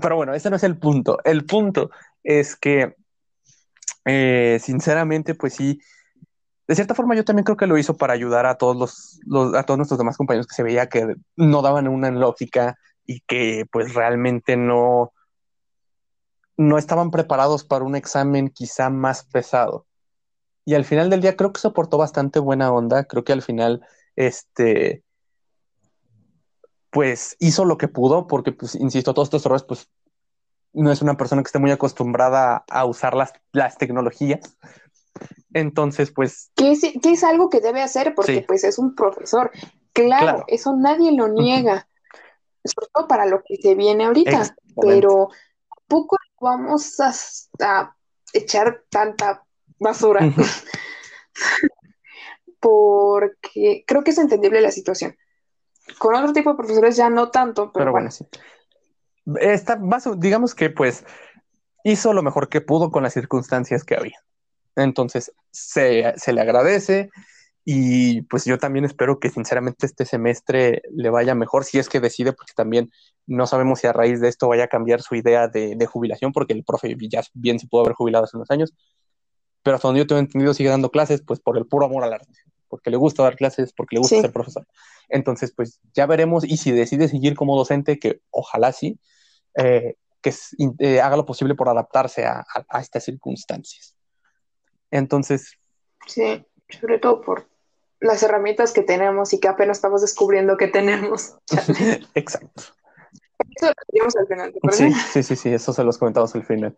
Pero bueno, ese no es el punto. El punto es que, eh, sinceramente, pues sí, de cierta forma yo también creo que lo hizo para ayudar a todos los, a todos nuestros demás compañeros que se veía que no daban una lógica y que pues realmente no, no estaban preparados para un examen quizá más pesado. Y al final del día creo que soportó bastante buena onda. Creo que al final, este, pues hizo lo que pudo, porque, pues, insisto, todos estos errores, pues, no es una persona que esté muy acostumbrada a usar las, las tecnologías. Entonces, pues... ¿Qué es, algo que debe hacer? Porque, pues, es un profesor. Claro, eso nadie lo niega. Sobre todo para lo que se viene ahorita. Pero poco vamos a, echar tanta basura. porque creo que es entendible la situación. Con otro tipo de profesores ya no tanto, pero, bueno. sí. Esta, digamos que pues hizo lo mejor que pudo con las circunstancias que había. Entonces se, le agradece y pues yo también espero que sinceramente este semestre le vaya mejor si es que decide, porque también no sabemos si a raíz de esto vaya a cambiar su idea de, de jubilación, porque el profe ya bien se pudo haber jubilado hace unos años, pero hasta donde yo tengo entendido sigue dando clases pues por el puro amor al arte porque le gusta dar clases, porque le gusta ser profesor. Entonces, pues ya veremos y si decide seguir como docente, que ojalá sí, eh, que eh, haga lo posible por adaptarse a, estas circunstancias. Entonces. Sí, sobre todo por las herramientas que tenemos y que apenas estamos descubriendo que tenemos. Exacto. Eso lo tenemos al final, sí, sí, sí, sí, eso se los comentamos al final.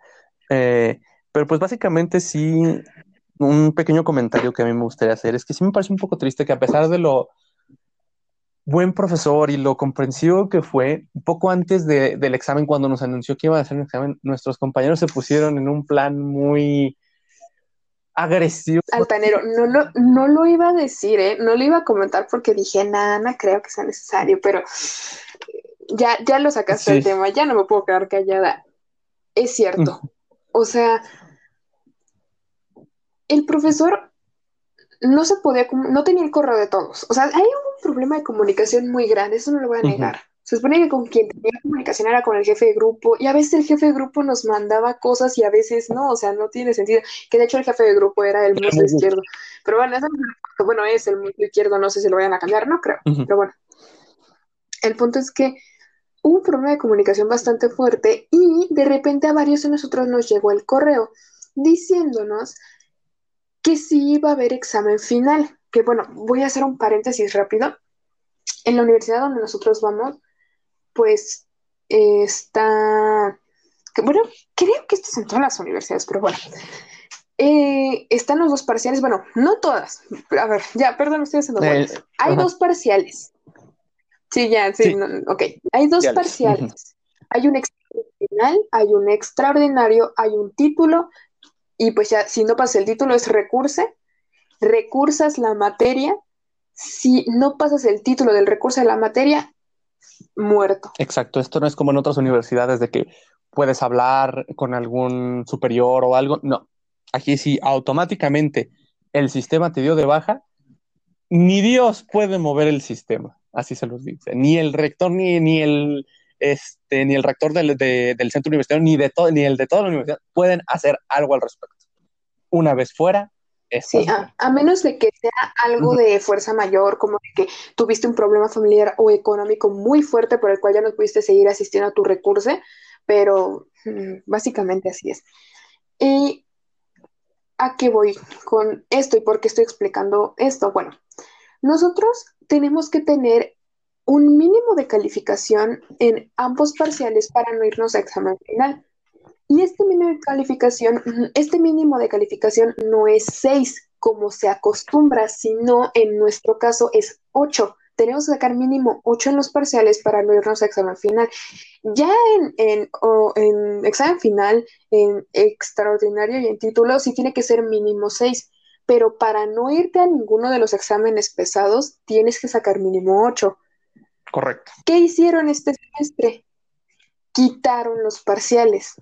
Eh, pero pues básicamente sí, un pequeño comentario que a mí me gustaría hacer es que sí me parece un poco triste que a pesar de lo buen profesor y lo comprensivo que fue, poco antes del examen, cuando nos anunció que iba a hacer un examen, nuestros compañeros se pusieron en un plan muy agresivo. Altanero, no lo, no lo iba a decir, ¿eh? no lo iba a comentar porque dije, nada, no creo que sea necesario, pero ya, ya lo sacaste del tema, ya no me puedo quedar callada. Es cierto. O sea, el profesor no se podía, no tenía el correo de todos. O sea, hay un problema de comunicación muy grande, eso no lo voy a negar. Se supone que con quien tenía comunicación era con el jefe de grupo, y a veces el jefe de grupo nos mandaba cosas y a veces no, o sea, no tiene sentido. Que de hecho el jefe de grupo era el muslo izquierdo. Pero bueno, eso, bueno, es el muslo izquierdo, no sé si lo vayan a cambiar, no creo. Pero bueno, el punto es que hubo un problema de comunicación bastante fuerte y de repente a varios de nosotros nos llegó el correo diciéndonos que sí iba a haber examen final. Que bueno, voy a hacer un paréntesis rápido. En la universidad donde nosotros vamos, pues está, que, bueno, creo que esto es en todas las universidades, pero bueno, eh, están los dos parciales, bueno, no todas, a ver, ya, perdón, estoy haciendo eh, Hay dos parciales. Sí, ya, sí, ok. Hay dos parciales. Hay un examen final, hay un extraordinario, hay un título y pues ya, si no pasa el título es recurse, recursas la materia, si no pasas el título del recurso de la materia, muerto. Exacto, esto no es como en otras universidades de que puedes hablar con algún superior o algo, no, aquí sí, automáticamente el sistema te dio de baja, ni Dios puede mover el sistema, así se los dice, ni el rector ni, ni el este, ni el rector del, centro universitario, ni, de todo, ni el de toda la universidad pueden hacer algo al respecto. Una vez fuera, Sí, a, menos de que sea algo de fuerza mayor, como de que tuviste un problema familiar o económico muy fuerte por el cual ya no pudiste seguir asistiendo a tu recurso, pero mm, básicamente así es. ¿Y a qué voy con esto y por qué estoy explicando esto? Bueno, nosotros tenemos que tener un mínimo de calificación en ambos parciales para no irnos a examen final. Y este mínimo de calificación, este mínimo de calificación no es 6 como se acostumbra, sino en nuestro caso es 8. Tenemos que sacar mínimo 8 en los parciales para no irnos a examen final. Ya en, en, en examen final, en extraordinario y en título, sí tiene que ser mínimo 6 pero para no irte a ninguno de los exámenes pesados, tienes que sacar mínimo 8. Correcto. ¿Qué hicieron este semestre? Quitaron los parciales.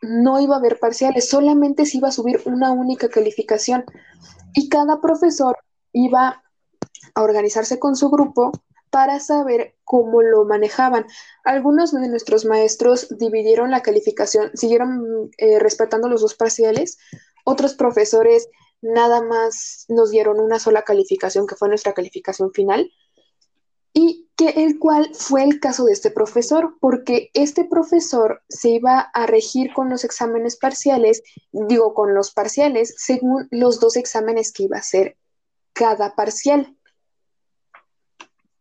No iba a haber parciales, solamente se iba a subir una única calificación. Y cada profesor iba a organizarse con su grupo para saber cómo lo manejaban. Algunos de nuestros maestros dividieron la calificación, siguieron eh, respetando los dos parciales. Otros profesores nada más nos dieron una sola calificación, que fue nuestra calificación final, y que el cual fue el caso de este profesor, porque este profesor se iba a regir con los exámenes parciales, digo, con los parciales, según los dos exámenes que iba a hacer cada parcial.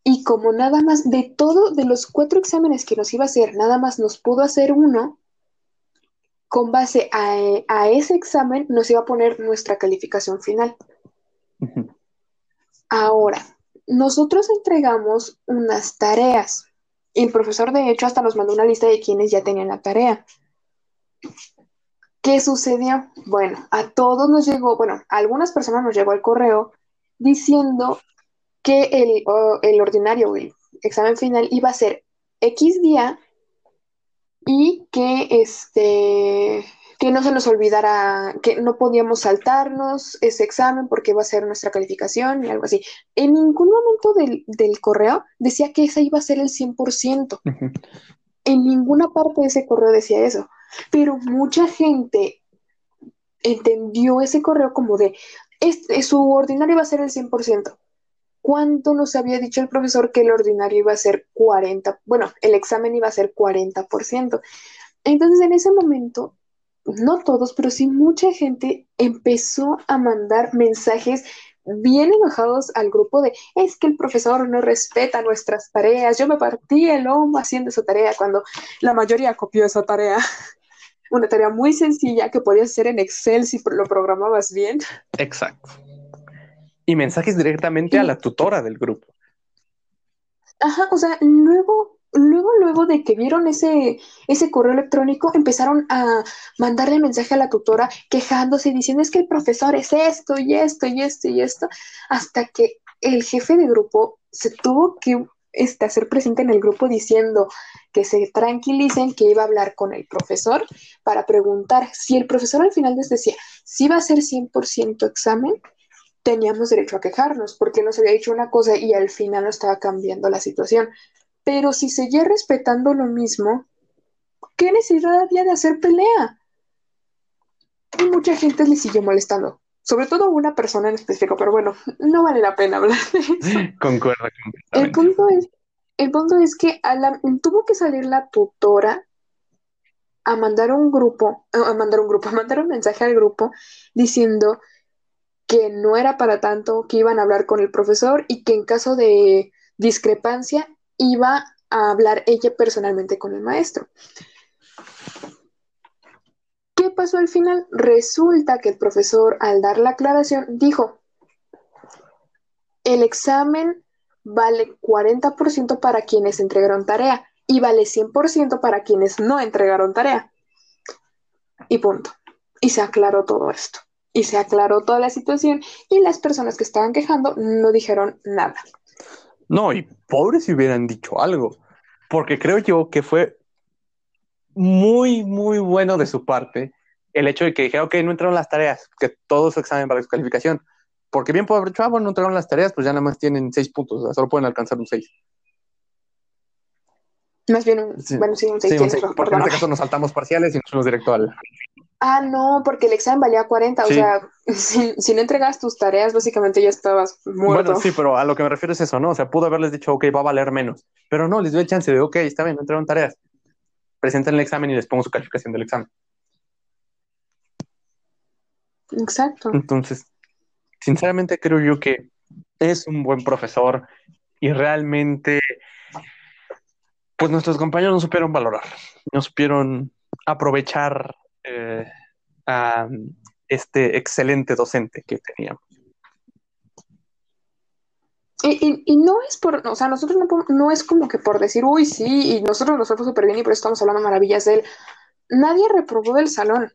Y como nada más de todo, de los cuatro exámenes que nos iba a hacer, nada más nos pudo hacer uno, con base a, ese examen nos iba a poner nuestra calificación final. Ahora, nosotros entregamos unas tareas. El profesor, de hecho, hasta nos mandó una lista de quienes ya tenían la tarea. ¿Qué sucedió? Bueno, a todos nos llegó, bueno, a algunas personas nos llegó el correo diciendo que el, el ordinario, el examen final, iba a ser X día y que este que no se nos olvidara que no podíamos saltarnos ese examen porque iba a ser nuestra calificación y algo así. En ningún momento del, correo decía que esa iba a ser el 100%. En ninguna parte de ese correo decía eso. Pero mucha gente entendió ese correo como de, este, su ordinario iba a ser el 100%. ¿Cuánto nos había dicho el profesor que el ordinario iba a ser 40? Bueno, el examen iba a ser 40%. Entonces, en ese momento, no todos, pero sí mucha gente empezó a mandar mensajes bien enojados al grupo de es que el profesor no respeta nuestras tareas. Yo me partí el lomo haciendo esa tarea cuando la mayoría copió esa tarea. Una tarea muy sencilla que podías hacer en Excel si lo programabas bien. Exacto y mensajes directamente a la tutora del grupo. Ajá, o sea, luego, luego, luego de que vieron ese, ese correo electrónico, empezaron a mandarle mensaje a la tutora quejándose, diciendo es que el profesor es esto y esto y esto y esto, hasta que el jefe de grupo se tuvo que este, hacer presente en el grupo diciendo que se tranquilicen, que iba a hablar con el profesor para preguntar si el profesor al final les decía si va a ser 100% examen, teníamos derecho a quejarnos porque nos había dicho una cosa y al final no estaba cambiando la situación. Pero si seguía respetando lo mismo, ¿qué necesidad había de hacer pelea? Y mucha gente le siguió molestando. Sobre todo una persona en específico, pero bueno, no vale la pena hablar de eso. Concuerdo. El punto es, el punto es que tuvo que salir la tutora a mandar un grupo, a mandar un grupo, a mandar un mensaje al grupo diciendo que no era para tanto, que iban a hablar con el profesor y que en caso de discrepancia iba a hablar ella personalmente con el maestro. ¿Qué pasó al final? Resulta que el profesor al dar la aclaración dijo, el examen vale 40% para quienes entregaron tarea y vale 100% para quienes no entregaron tarea. Y punto. Y se aclaró todo esto y se aclaró toda la situación y las personas que estaban quejando no dijeron nada. No, y pobres si hubieran dicho algo, porque creo yo que fue muy, muy bueno de su parte el hecho de que dije, ok, no entraron las tareas, que todo su examen para su calificación, porque bien puede haber dicho, ah, bueno, no entraron las tareas, pues ya nada más tienen seis puntos, o sea, solo pueden alcanzar un seis. Más bien, un, bueno, sí, un seis. Sí, porque en este caso nos saltamos parciales y nos fuimos directo al, Ah, no, porque el examen valía 40, o sea, si, no entregas tus tareas, básicamente ya estabas muerto. Bueno, sí, pero a lo que me refiero es eso, ¿no? O sea, pudo haberles dicho, ok, va a valer menos, pero no, les dio el chance de, ok, está bien, no entregaron tareas, presenten el examen y les pongo su calificación del examen. Exacto. Entonces, sinceramente creo yo que es un buen profesor y realmente, pues nuestros compañeros no supieron valorar, no supieron aprovechar eh, a este excelente docente que teníamos. Y, y, no es por, o sea, nosotros no, no, es como que por decir, uy, sí, y nosotros lo sabemos súper bien y por eso estamos hablando maravillas de él. Nadie reprobó del salón.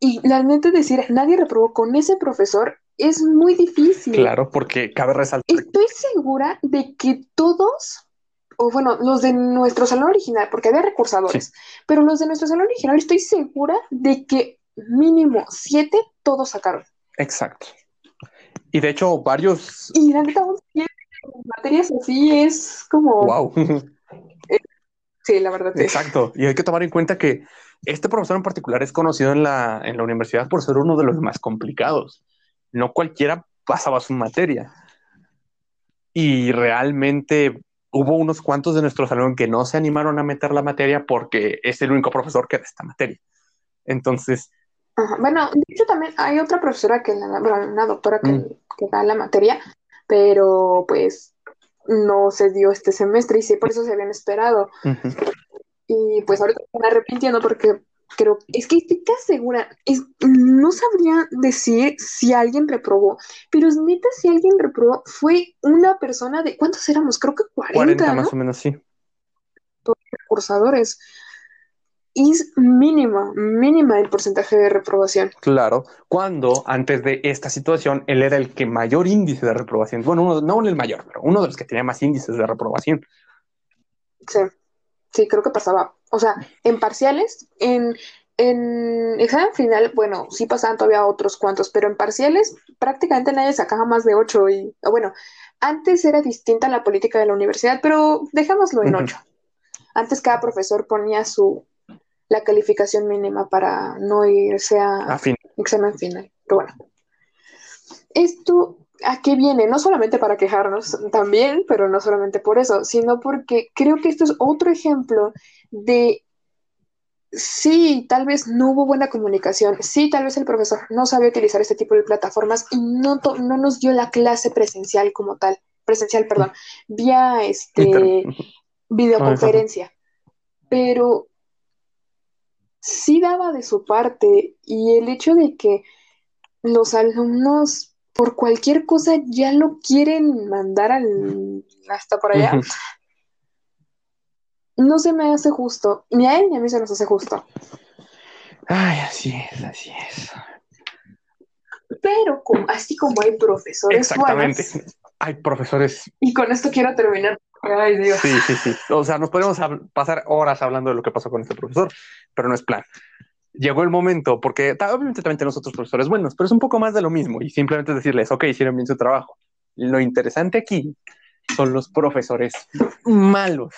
Y realmente decir, nadie reprobó con ese profesor es muy difícil. Claro, porque cabe resaltar. Estoy segura de que todos, o bueno, los de nuestro salón original, porque había recursadores, pero los de nuestro salón original, estoy segura de que mínimo siete todos sacaron. Exacto. Y de hecho, varios. Y la neta, materias así es como. ¡Wow! sí, la verdad. Exacto. Y hay que tomar en cuenta que este profesor en particular es conocido en la, en la universidad por ser uno de los más complicados. No cualquiera pasaba su materia. Y realmente hubo unos cuantos de nuestro salón que no se animaron a meter la materia porque es el único profesor que da esta materia. Entonces, bueno, de hecho también hay otra profesora que, bueno, una doctora mm. que, da la materia, pero pues no se dio este semestre y sí, por eso se habían esperado. Y pues ahorita me arrepintiendo porque creo, es que estoy casi segura, es, no sabría decir si alguien reprobó, pero es neta si alguien reprobó fue una persona de, ¿cuántos éramos? Creo que 40, 40 más o menos, sí. Todos recursadores es mínima, mínima el porcentaje de reprobación. Claro, cuando antes de esta situación él era el que mayor índice de reprobación, bueno, no el mayor, pero uno de los que tenía más índices de reprobación. Sí, sí, creo que pasaba. O sea, en parciales, en, en examen final, bueno, sí pasaban todavía otros cuantos, pero en parciales prácticamente nadie sacaba más de ocho y, bueno, antes era distinta la política de la universidad, pero dejémoslo en ocho. Antes cada profesor ponía su, la calificación mínima para no irse a, examen final. Pero bueno, esto a qué viene, no solamente para quejarnos también, pero no solamente por eso, sino porque creo que esto es otro ejemplo de sí, tal vez no hubo buena comunicación, sí, tal vez el profesor no sabía utilizar este tipo de plataformas y no, no nos dio la clase presencial como tal, presencial, perdón, vía este videoconferencia. Pero sí daba de su parte y el hecho de que los alumnos por cualquier cosa ya lo quieren mandar al, hasta por allá, no se me hace justo, ni a él ni a mí se nos hace justo. Ay, así es, así es. Pero como, así como hay profesores Exactamente. hay profesores. Y con esto quiero terminar Ay, Dios. Sí, sí, sí. O sea, nos podemos pasar horas hablando de lo que pasó con este profesor, pero no es plan. Llegó el momento, porque obviamente también tenemos otros profesores buenos, pero es un poco más de lo mismo y simplemente decirles, ok, hicieron bien su trabajo. Lo interesante aquí son los profesores malos.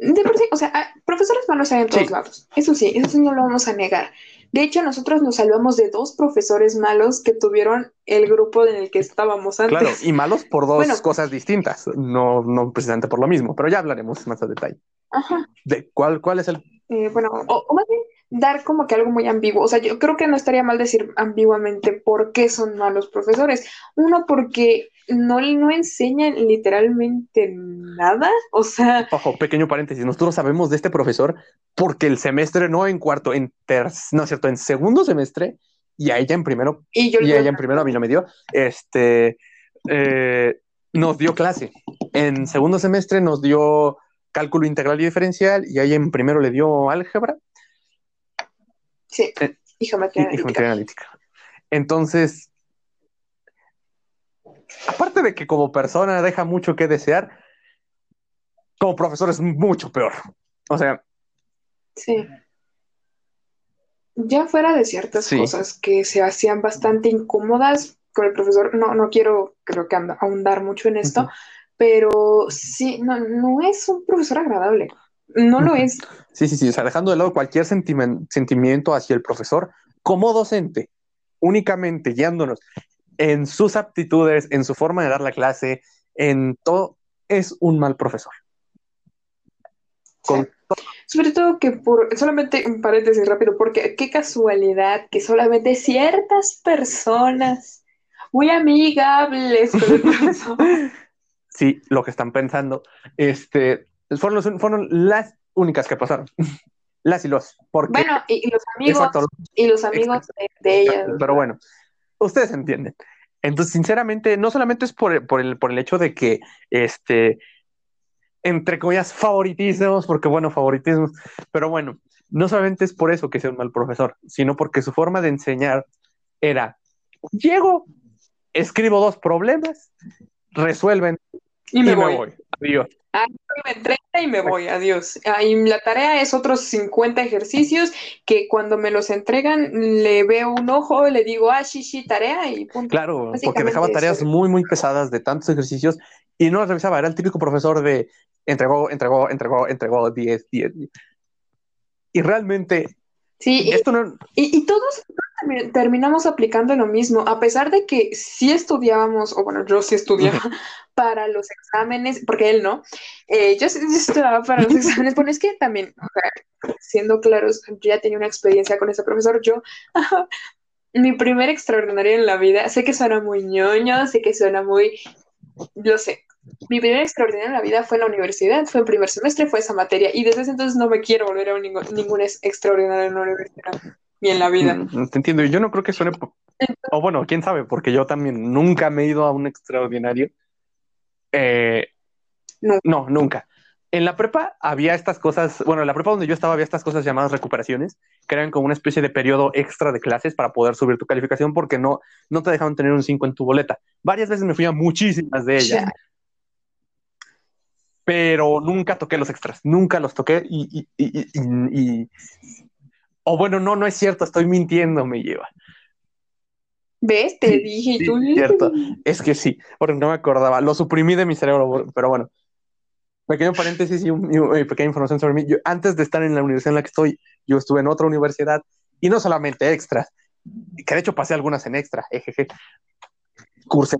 De por sí, o sea, ah, profesores malos hay en todos lados. Eso sí, eso sí no lo vamos a negar. De hecho, nosotros nos salvamos de dos profesores malos que tuvieron el grupo en el que estábamos antes. Claro, y malos por dos cosas distintas, no, no precisamente por lo mismo, pero ya hablaremos más a detalle. Ajá. ¿De cuál, cuál es el...? Eh, bueno, o, más bien dar como que algo muy ambiguo. O sea, yo creo que no estaría mal decir ambiguamente por qué son malos profesores. Uno, porque no, no enseñan literalmente nada. O sea. Ojo, pequeño paréntesis. Nosotros sabemos de este profesor porque el semestre, no en cuarto, en tercer, no es cierto, en segundo semestre, y a ella en primero, y, yo ella en primero a mí no me dio, este, eh, nos dio clase. En segundo semestre nos dio cálculo integral y diferencial, y a ella en primero le dio álgebra. Sí, eh, y geometría analítica. Entonces, aparte de que como persona deja mucho que desear, como profesor es mucho peor. O sea. Sí. Ya fuera de ciertas cosas que se hacían bastante incómodas con el profesor, no, no quiero, creo que ahondar mucho en esto, pero sí, no, no es un profesor agradable. No lo es. Sí, sí, sí. O sea, dejando de lado cualquier sentimiento hacia el profesor, como docente, únicamente guiándonos en sus aptitudes, en su forma de dar la clase, en todo, es un mal profesor. Sobre todo que por, solamente un paréntesis rápido, porque qué casualidad que solamente ciertas personas muy amigables con el profesor. Sí, lo que están pensando, este, fueron, fueron las únicas que pasaron. Las y los. Porque, bueno, y, los amigos, y los amigos de, ellas. Pero bueno, ustedes entienden. Entonces, sinceramente, no solamente es por, por, el, por el hecho de que, este, entre comillas, favoritismos, porque bueno, favoritismos, pero bueno, no solamente es por eso que sea un mal profesor, sino porque su forma de enseñar era, llego, escribo dos problemas, resuelven y me, voy. Adiós. Ah, me 30 y me voy, adiós. Ah, y la tarea es otros 50 ejercicios que cuando me los entregan le veo un ojo, le digo, ah, sí, sí, tarea y punto. Claro, porque dejaba tareas muy, muy pesadas de tantos ejercicios y no las revisaba. Era el típico profesor de entregó, entregó, entregó, entregó 10, 10. Y realmente Sí, y, todos terminamos aplicando lo mismo, a pesar de que sí estudiábamos, o bueno, yo sí estudiaba para los exámenes, porque él no, eh, yo sí estudiaba para los exámenes, bueno, es que también, siendo claros, yo ya tenía una experiencia con ese profesor, yo, mi primer extraordinario en la vida, sé que suena muy ñoño, sé que suena muy, lo sé, mi primer extraordinario en la vida fue en la universidad, fue en primer semestre, fue esa materia, y desde ese entonces no me quiero volver a ningún, ningún extraordinario en la universidad, ni en la vida. Mm, te entiendo, yo no creo que suene, o bueno, quién sabe, porque yo también nunca me he ido a un extraordinario. Eh, no. no, nunca. En la prepa había estas cosas, bueno, en la prepa donde yo estaba había estas cosas llamadas recuperaciones, que eran como una especie de periodo extra de clases para poder subir tu calificación porque no, no te dejaban tener un 5 en tu boleta. Varias veces me fui a muchísimas de ellas pero nunca toqué los extras, nunca los toqué y, o bueno, no, no es cierto, estoy mintiendo, me lleva. ¿Ves? Te dije tú. cierto, es que sí, porque no me acordaba, lo suprimí de mi cerebro, pero bueno. Pequeño paréntesis y, una pequeña información sobre mí. Yo, antes de estar en la universidad en la que estoy, yo estuve en otra universidad y no solamente extras, que de hecho pasé algunas en extra, ejeje, cursé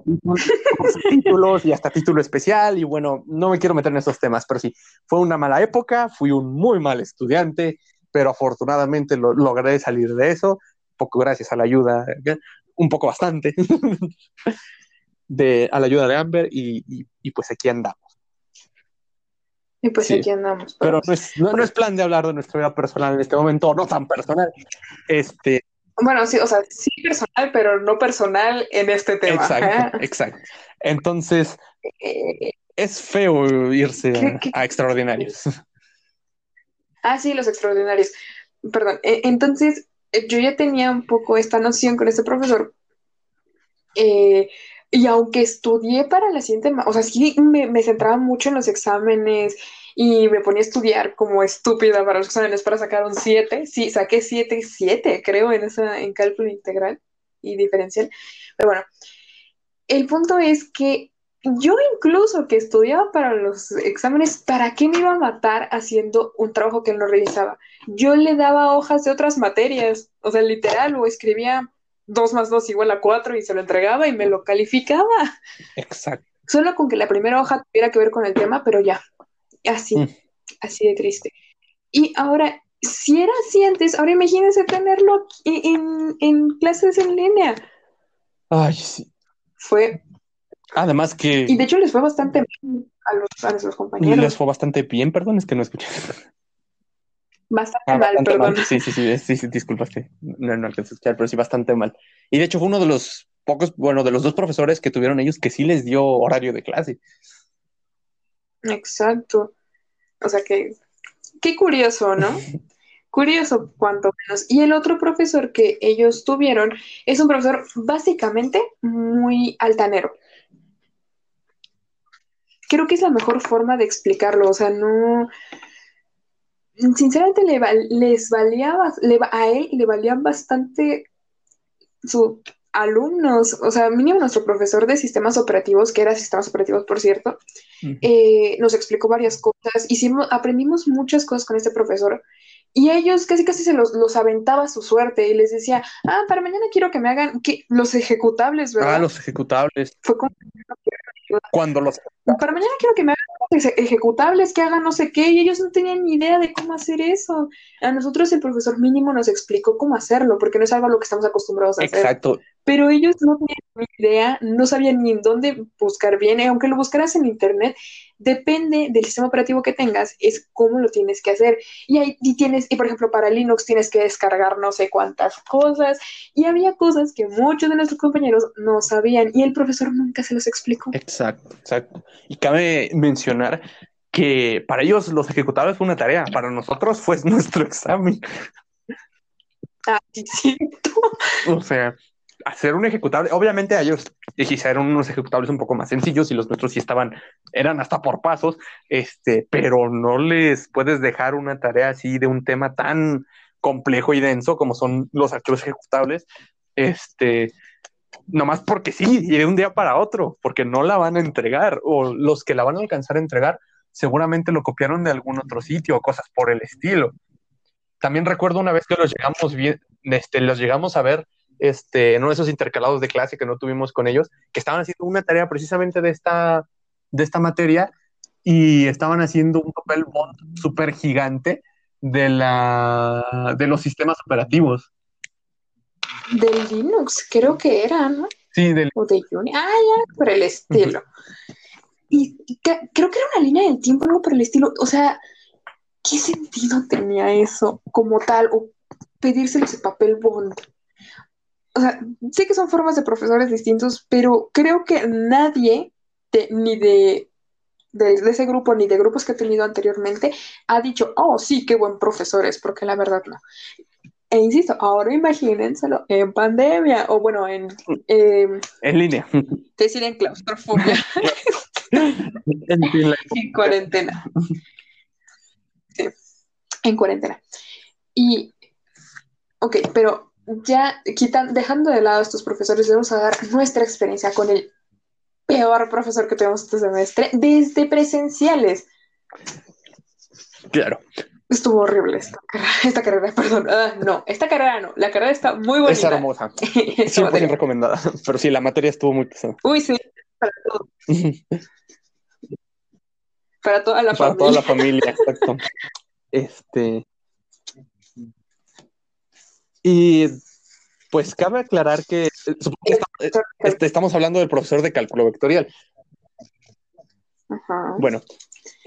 títulos, y hasta título especial y bueno, no me quiero meter en esos temas, pero sí, fue una mala época, fui un muy mal estudiante, pero afortunadamente lo, logré salir de eso, poco gracias a la ayuda, un poco bastante, de, a la ayuda de Amber y, pues aquí andamos. Y pues aquí andamos. Pero no es, no, no es plan de hablar de nuestra vida personal en este momento, no tan personal. Este, bueno, sí, o sea, sí personal, pero no personal en este tema. Exacto, exacto. Entonces, eh, es feo irse a, extraordinarios. Ah, sí, los extraordinarios. Perdón. E, entonces, eh, yo ya tenía un poco esta noción con este profesor. Eh, y aunque estudié para la siguiente, o sea, sí me, me centraba mucho en los exámenes y me ponía a estudiar como estúpida para los exámenes para sacar un 7. Sí, saqué 7 y 7, creo, en, esa, en cálculo integral y diferencial. Pero bueno, el punto es que yo incluso que estudiaba para los exámenes, ¿para qué me iba a matar haciendo un trabajo que él no realizaba? Yo le daba hojas de otras materias, o sea, literal, o escribía 2 más 2 igual a 4 y se lo entregaba y me lo calificaba. Exacto. Solo con que la primera hoja tuviera que ver con el tema, pero ya, Así, mm. así de triste. Y ahora, si era así antes, ahora imagínense tenerlo en, en clases en línea. Ay, sí. Fue. Además que. Y de hecho les fue bastante bien a los, a nuestros compañeros. Les fue bastante bien, perdón, es que no escuché. Bastante ah, mal, perdón. Sí, sí, sí, sí, sí, disculpaste. No, no alcancé a escuchar, pero sí, bastante mal. Y de hecho fue uno de los pocos, bueno, de los dos profesores que tuvieron ellos que sí les dio horario de clase. Exacto. O sea que, qué curioso, ¿no? curioso, cuanto menos. Y el otro profesor que ellos tuvieron es un profesor básicamente muy altanero. Creo que es la mejor forma de explicarlo, o sea, no... Sinceramente le, les valía, a él le valían bastante su alumnos, o sea, mínimo nuestro profesor de sistemas operativos, que era sistemas operativos, por cierto, eh, nos explicó varias cosas, hicimos, aprendimos muchas cosas con este profesor, y ellos casi casi se los, los aventaba su suerte y les decía, ah, para mañana quiero que me hagan que los ejecutables, ¿verdad? Ah, los ejecutables. Fue como cuando los para mañana quiero que me hagan ejecutables, que hagan no sé qué, y ellos no tenían ni idea de cómo hacer eso. A nosotros el profesor mínimo nos explicó cómo hacerlo, porque no es algo a lo que estamos acostumbrados a hacer. Exacto. pero ellos no tenían ni idea, no sabían ni en dónde buscar bien, aunque lo buscaras en internet, depende del sistema operativo que tengas, es cómo lo tienes que hacer. Y ahí tienes, y por ejemplo, para Linux tienes que descargar no sé cuántas cosas, y había cosas que muchos de nuestros compañeros no sabían, y el profesor nunca se los explicó. Exacto, exacto. Y cabe mencionar que para ellos los ejecutables fue una tarea, para nosotros fue nuestro examen. Ah, sí, O sea, hacer un ejecutable, obviamente a ellos hicieron unos ejecutables un poco más sencillos y los nuestros sí estaban, eran hasta por pasos, este, pero no les puedes dejar una tarea así de un tema tan complejo y denso como son los archivos ejecutables, este, nomás porque sí, y de un día para otro, porque no la van a entregar, o los que la van a alcanzar a entregar seguramente lo copiaron de algún otro sitio o cosas por el estilo. También recuerdo una vez que los llegamos bien, este, los llegamos a ver este, en uno de esos intercalados de clase que no tuvimos con ellos, que estaban haciendo una tarea precisamente de esta, de esta materia y estaban haciendo un papel bond súper gigante de, la, de los sistemas operativos. Del Linux, creo que era, ¿no? Sí, del... O de Unix. Ah, ya, por el estilo. Y creo que era una línea del tiempo, algo por el estilo. O sea, ¿qué sentido tenía eso como tal? O pedirse ese papel bond. O sea, sé que son formas de profesores distintos, pero creo que nadie, ni de, de, ese grupo, ni de grupos que he tenido anteriormente, ha dicho, oh, sí, qué buen profesor es, porque la verdad no. E insisto, ahora imagínenselo en pandemia, o bueno, en... Em, en línea. Decir en claustrofobia. en cuarentena. Sí, en cuarentena. Y, ok, pero ya quitan, dejando de lado a estos profesores, vamos a dar nuestra experiencia con el peor profesor que tuvimos este semestre, desde presenciales. Claro. Estuvo horrible esta carrera, esta carrera perdón. Ah, no, esta carrera no. La carrera está muy bonita. Es hermosa. 100% recomendada. Pero sí, la materia estuvo muy pesada. Uy, sí, para todos. para toda la para familia. Para toda la familia, exacto. Este. Y pues cabe aclarar que, eh, este, estamos, hablando del profesor de cálculo vectorial. Ajá. Bueno,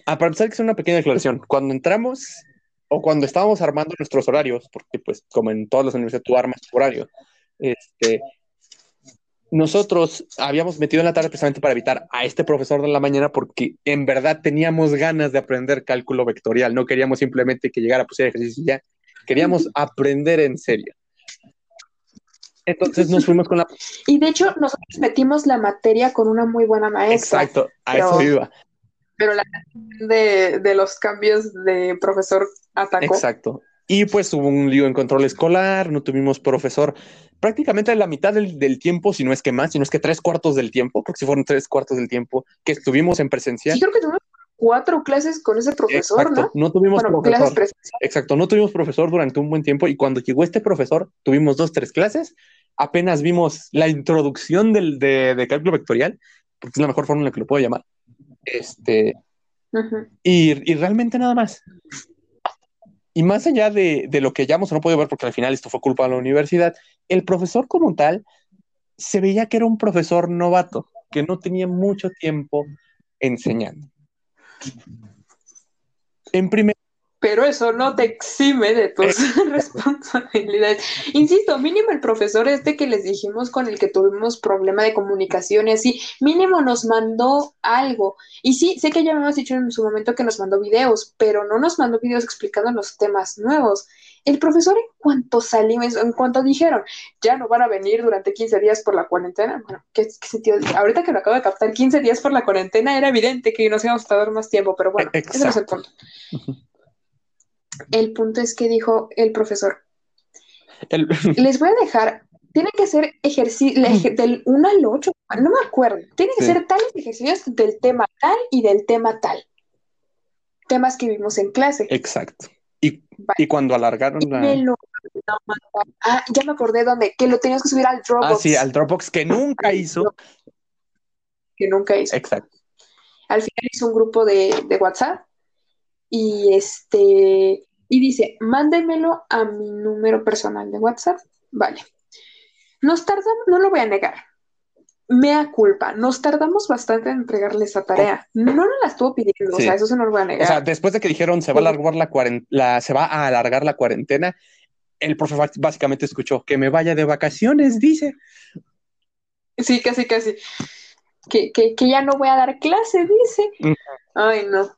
a empezar que es una pequeña aclaración. Cuando entramos o cuando estábamos armando nuestros horarios, porque pues como en todas las universidades tú armas tu horario, este, nosotros habíamos metido en la tarde precisamente para evitar a este profesor de la mañana porque en verdad teníamos ganas de aprender cálculo vectorial, no queríamos simplemente que llegara a pusiera ejercicio y ya, queríamos aprender en serio. Entonces nos fuimos con la... Y de hecho nosotros metimos la materia con una muy buena maestra. Exacto, a eso iba. Pero la de, de los cambios de profesor atacó. Exacto. Y pues hubo un lío en control escolar, no tuvimos profesor prácticamente la mitad del, tiempo, si no es que más, si no es que tres cuartos del tiempo, porque si fueron tres cuartos del tiempo que estuvimos en presencial. Sí, creo que tuvimos cuatro clases con ese profesor, Exacto. ¿no? No tuvimos profesor. Exacto, no tuvimos profesor durante un buen tiempo y cuando llegó este profesor tuvimos dos, tres clases, apenas vimos la introducción del, de, cálculo vectorial, porque es la mejor forma en la que lo puedo llamar. Este, y, y realmente nada más. Y más allá de, lo que ya hemos no podido ver, porque al final esto fue culpa de la universidad, el profesor como tal se veía que era un profesor novato, que no tenía mucho tiempo enseñando. En primer pero eso no te exime de tus responsabilidades. Insisto, mínimo el profesor este que les dijimos con el que tuvimos problema de comunicación y así, mínimo nos mandó algo. Y sí, sé que ya hemos dicho en su momento que nos mandó videos, pero no nos mandó videos explicando los temas nuevos. El profesor en cuanto salimos, en cuanto dijeron, ya no van a venir durante 15 días por la cuarentena, bueno, ¿qué, sentido? Ahorita que lo acabo de captar, 15 días por la cuarentena, era evidente que nos íbamos a tardar más tiempo, pero bueno, ese no es el punto. El punto es que dijo el profesor, les voy a dejar, tiene que ser ejercicio del 1 al 8, no me acuerdo, tiene que ser tales ejercicios del tema tal y del tema tal. Temas que vimos en clase. Exacto. Y, cuando alargaron la... ah, ya me acordé dónde, que lo tenías que subir al Dropbox. Ah, sí, al Dropbox que nunca hizo. Que nunca hizo. Exacto. Al final hizo un grupo de, de WhatsApp y este y dice, mándemelo a mi número personal de WhatsApp. Vale. Nos tardamos, no lo voy a negar, mea culpa, nos tardamos bastante en entregarle esa tarea. No nos la estuvo pidiendo, o sea, eso se nos voy a negar. O sea, después de que dijeron se va a alargar la, la, se va a alargar la cuarentena, el profesor básicamente escuchó que me vaya de vacaciones, dice. Sí, casi, casi. Que, que, que ya no voy a dar clase, dice. Ay, no.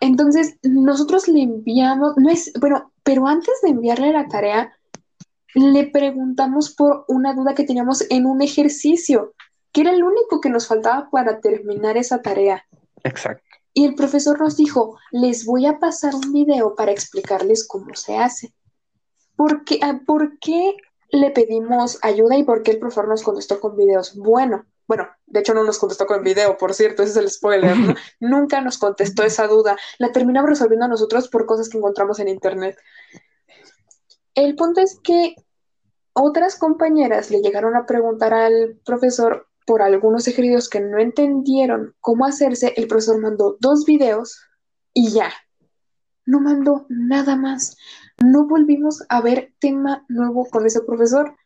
Entonces, nosotros le enviamos, no es, bueno, pero antes de enviarle la tarea, le preguntamos por una duda que teníamos en un ejercicio que era el único que nos faltaba para terminar esa tarea. Exacto. Y el profesor nos dijo, les voy a pasar un video para explicarles cómo se hace. ¿Por qué, ah, ¿Por qué le pedimos ayuda y por qué el profesor nos contestó con videos? Bueno, bueno, de hecho no nos contestó con video, por cierto, ese es el spoiler, ¿no? Nunca nos contestó esa duda. La terminamos resolviendo nosotros por cosas que encontramos en internet. El punto es que otras compañeras le llegaron a preguntar al profesor por algunos ejercicios que no entendieron cómo hacerse, el profesor mandó dos videos y ya. No mandó nada más. No volvimos a ver tema nuevo con ese profesor.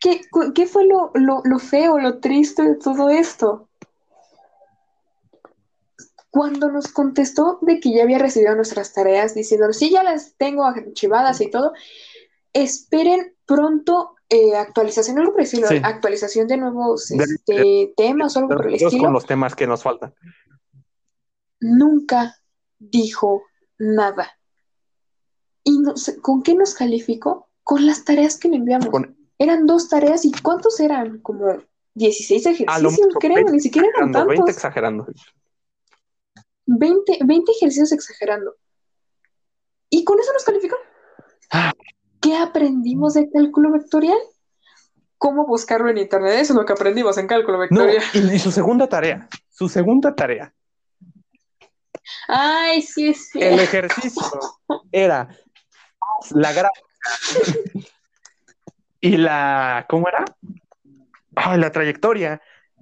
¿Qué, fue lo, lo feo, lo triste de todo esto? Cuando nos contestó de que ya había recibido nuestras tareas, diciendo, sí, ya las tengo archivadas y todo, esperen pronto eh, actualización, algo por actualización de nuevos este, temas o algo por el estilo. Con los temas que nos faltan. Nunca dijo nada. ¿Y con qué nos calificó? Con las tareas que le enviamos. Eran dos tareas y ¿cuántos eran? Como 16 ejercicios, creo, ni siquiera eran tantos. 20 exagerando. 20, 20 ejercicios exagerando. ¿Y con eso nos calificó? ¿Qué aprendimos de cálculo vectorial? ¿Cómo buscarlo en Internet? Eso es lo que aprendimos en cálculo vectorial. y, su segunda tarea, su segunda tarea. Ay, sí, sí. El ejercicio era la gráfica y la, ¿cómo era? la trayectoria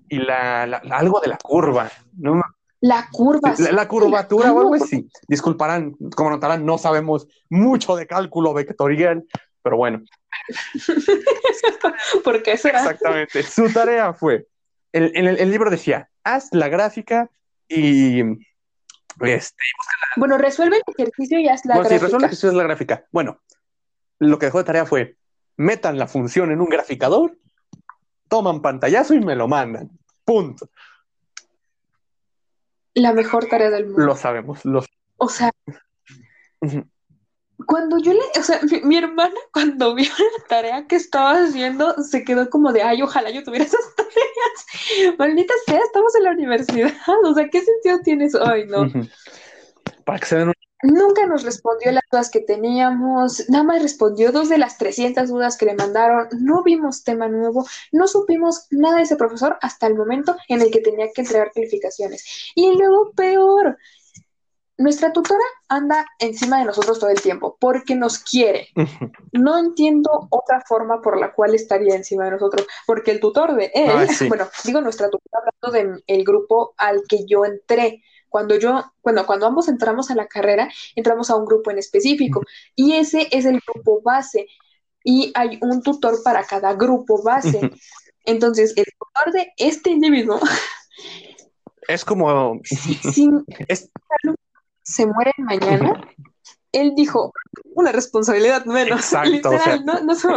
y la, algo de la curva. No la curva. La, curvatura o algo así. Disculparán, como notarán, no sabemos mucho de cálculo vectorial, pero bueno. ¿Por qué será? Exactamente. Su tarea fue, el, el, libro decía, haz la gráfica y... Este, bueno, resuelve el ejercicio y haz la bueno, gráfica. Sí, resuelve el ejercicio y haz la gráfica. Bueno, lo que dejó de tarea fue, metan la función en un graficador, toman pantallazo y me lo mandan. Punto la mejor tarea del mundo. Lo sabemos, lo O sea, cuando yo le, o sea, mi, hermana cuando vio la tarea que estaba haciendo, se quedó como de, ay, ojalá yo tuviera esas tareas. Maldita sea, estamos en la universidad. O sea, ¿qué sentido tiene eso? Ay, no. Para que se den un Nunca nos respondió las dudas que teníamos, nada más respondió dos de las 300 dudas que le mandaron, no vimos tema nuevo, no supimos nada de ese profesor hasta el momento en el que tenía que entregar calificaciones. Y luego peor, nuestra tutora anda encima de nosotros todo el tiempo porque nos quiere. No entiendo otra forma por la cual estaría encima de nosotros, porque el tutor de él, bueno, digo nuestra tutora hablando del grupo al que yo entré, cuando yo, bueno, cuando ambos entramos a la carrera, entramos a un grupo en específico y ese es el grupo base y hay un tutor para cada grupo base. Entonces, el tutor de este individuo es como si se muere mañana, él dijo una responsabilidad menos. Exacto, no, no se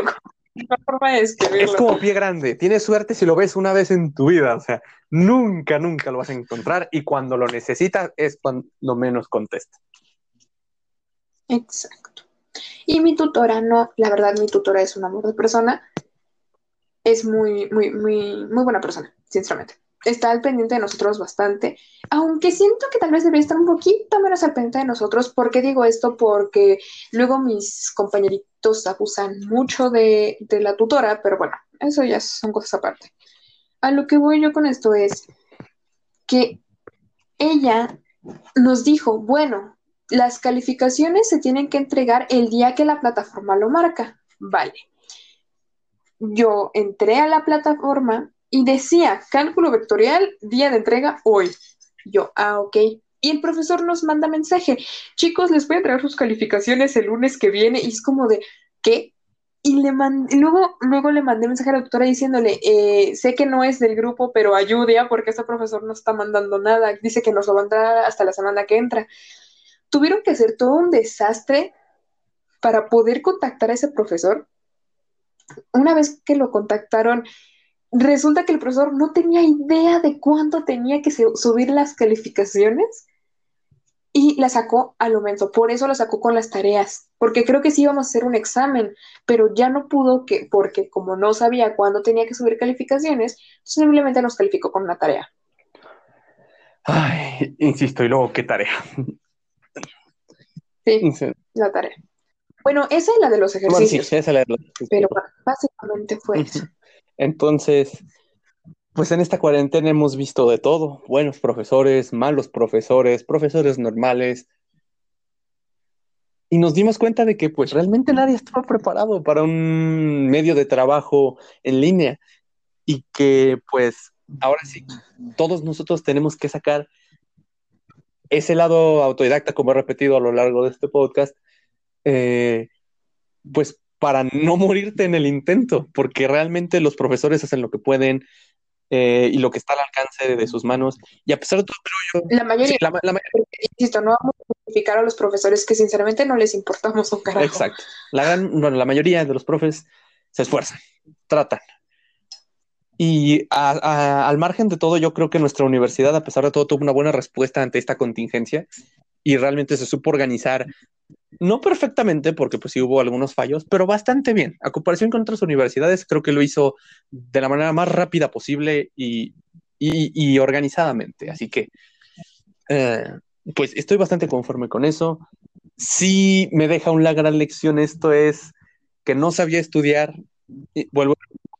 forma de Es como pie grande. Tienes suerte si lo ves una vez en tu vida. O sea, nunca, nunca lo vas a encontrar. Y cuando lo necesitas es cuando menos contesta. Exacto. Y mi tutora, no, la verdad, mi tutora es un amor de persona. Es muy, muy, muy, muy buena persona, sinceramente está al pendiente de nosotros bastante, aunque siento que tal vez debería estar un poquito menos al pendiente de nosotros. ¿Por qué digo esto? Porque luego mis compañeritos abusan mucho de, de la tutora, pero bueno, eso ya son cosas aparte. A lo que voy yo con esto es que ella nos dijo, bueno, las calificaciones se tienen que entregar el día que la plataforma lo marca. Vale. Yo entré a la plataforma y decía, cálculo vectorial, día de entrega hoy. Yo, ah, ok. Y el profesor nos manda mensaje, chicos, les voy a entregar sus calificaciones el lunes que viene. Y es como de, ¿qué? Y le mandé, luego, luego le mandé mensaje a la doctora diciéndole, eh, sé que no es del grupo, pero ayude porque este profesor no está mandando nada. Dice que nos lo va a dar hasta la semana que entra. Tuvieron que hacer todo un desastre para poder contactar a ese profesor. Una vez que lo contactaron, resulta que el profesor no tenía idea de cuánto tenía que subir las calificaciones y la sacó al momento. Por eso la sacó con las tareas, porque creo que sí íbamos a hacer un examen, pero ya no pudo que, porque como no sabía cuándo tenía que subir calificaciones, simplemente nos calificó con una tarea. Ay, insisto, y luego, ¿qué tarea? Sí, la tarea. Bueno, esa es la de los ejercicios. sí, esa es la de los ejercicios. Pero básicamente fue eso. Entonces, pues en esta cuarentena hemos visto de todo, buenos profesores, malos profesores, profesores normales. Y nos dimos cuenta de que pues realmente nadie estaba preparado para un medio de trabajo en línea y que pues ahora sí, todos nosotros tenemos que sacar ese lado autodidacta, como he repetido a lo largo de este podcast, eh, pues para no morirte en el intento, porque realmente los profesores hacen lo que pueden eh, y lo que está al alcance de, sus manos. Y a pesar de todo, creo yo... La mayoría, insisto, no vamos a justificar a los profesores que sinceramente no les importamos un carajo. Exacto. La, gran, bueno, la mayoría de los profes se esfuerzan, tratan. Y al margen de todo, yo creo que nuestra universidad, a pesar de todo, tuvo una buena respuesta ante esta contingencia y realmente se supo organizar no perfectamente, porque pues sí hubo algunos fallos, pero bastante bien. A comparación con otras universidades, creo que lo hizo de la manera más rápida posible y, organizadamente. Así que, eh, pues estoy bastante conforme con eso. Sí me deja una gran lección esto es que no sabía estudiar. Y vuelvo.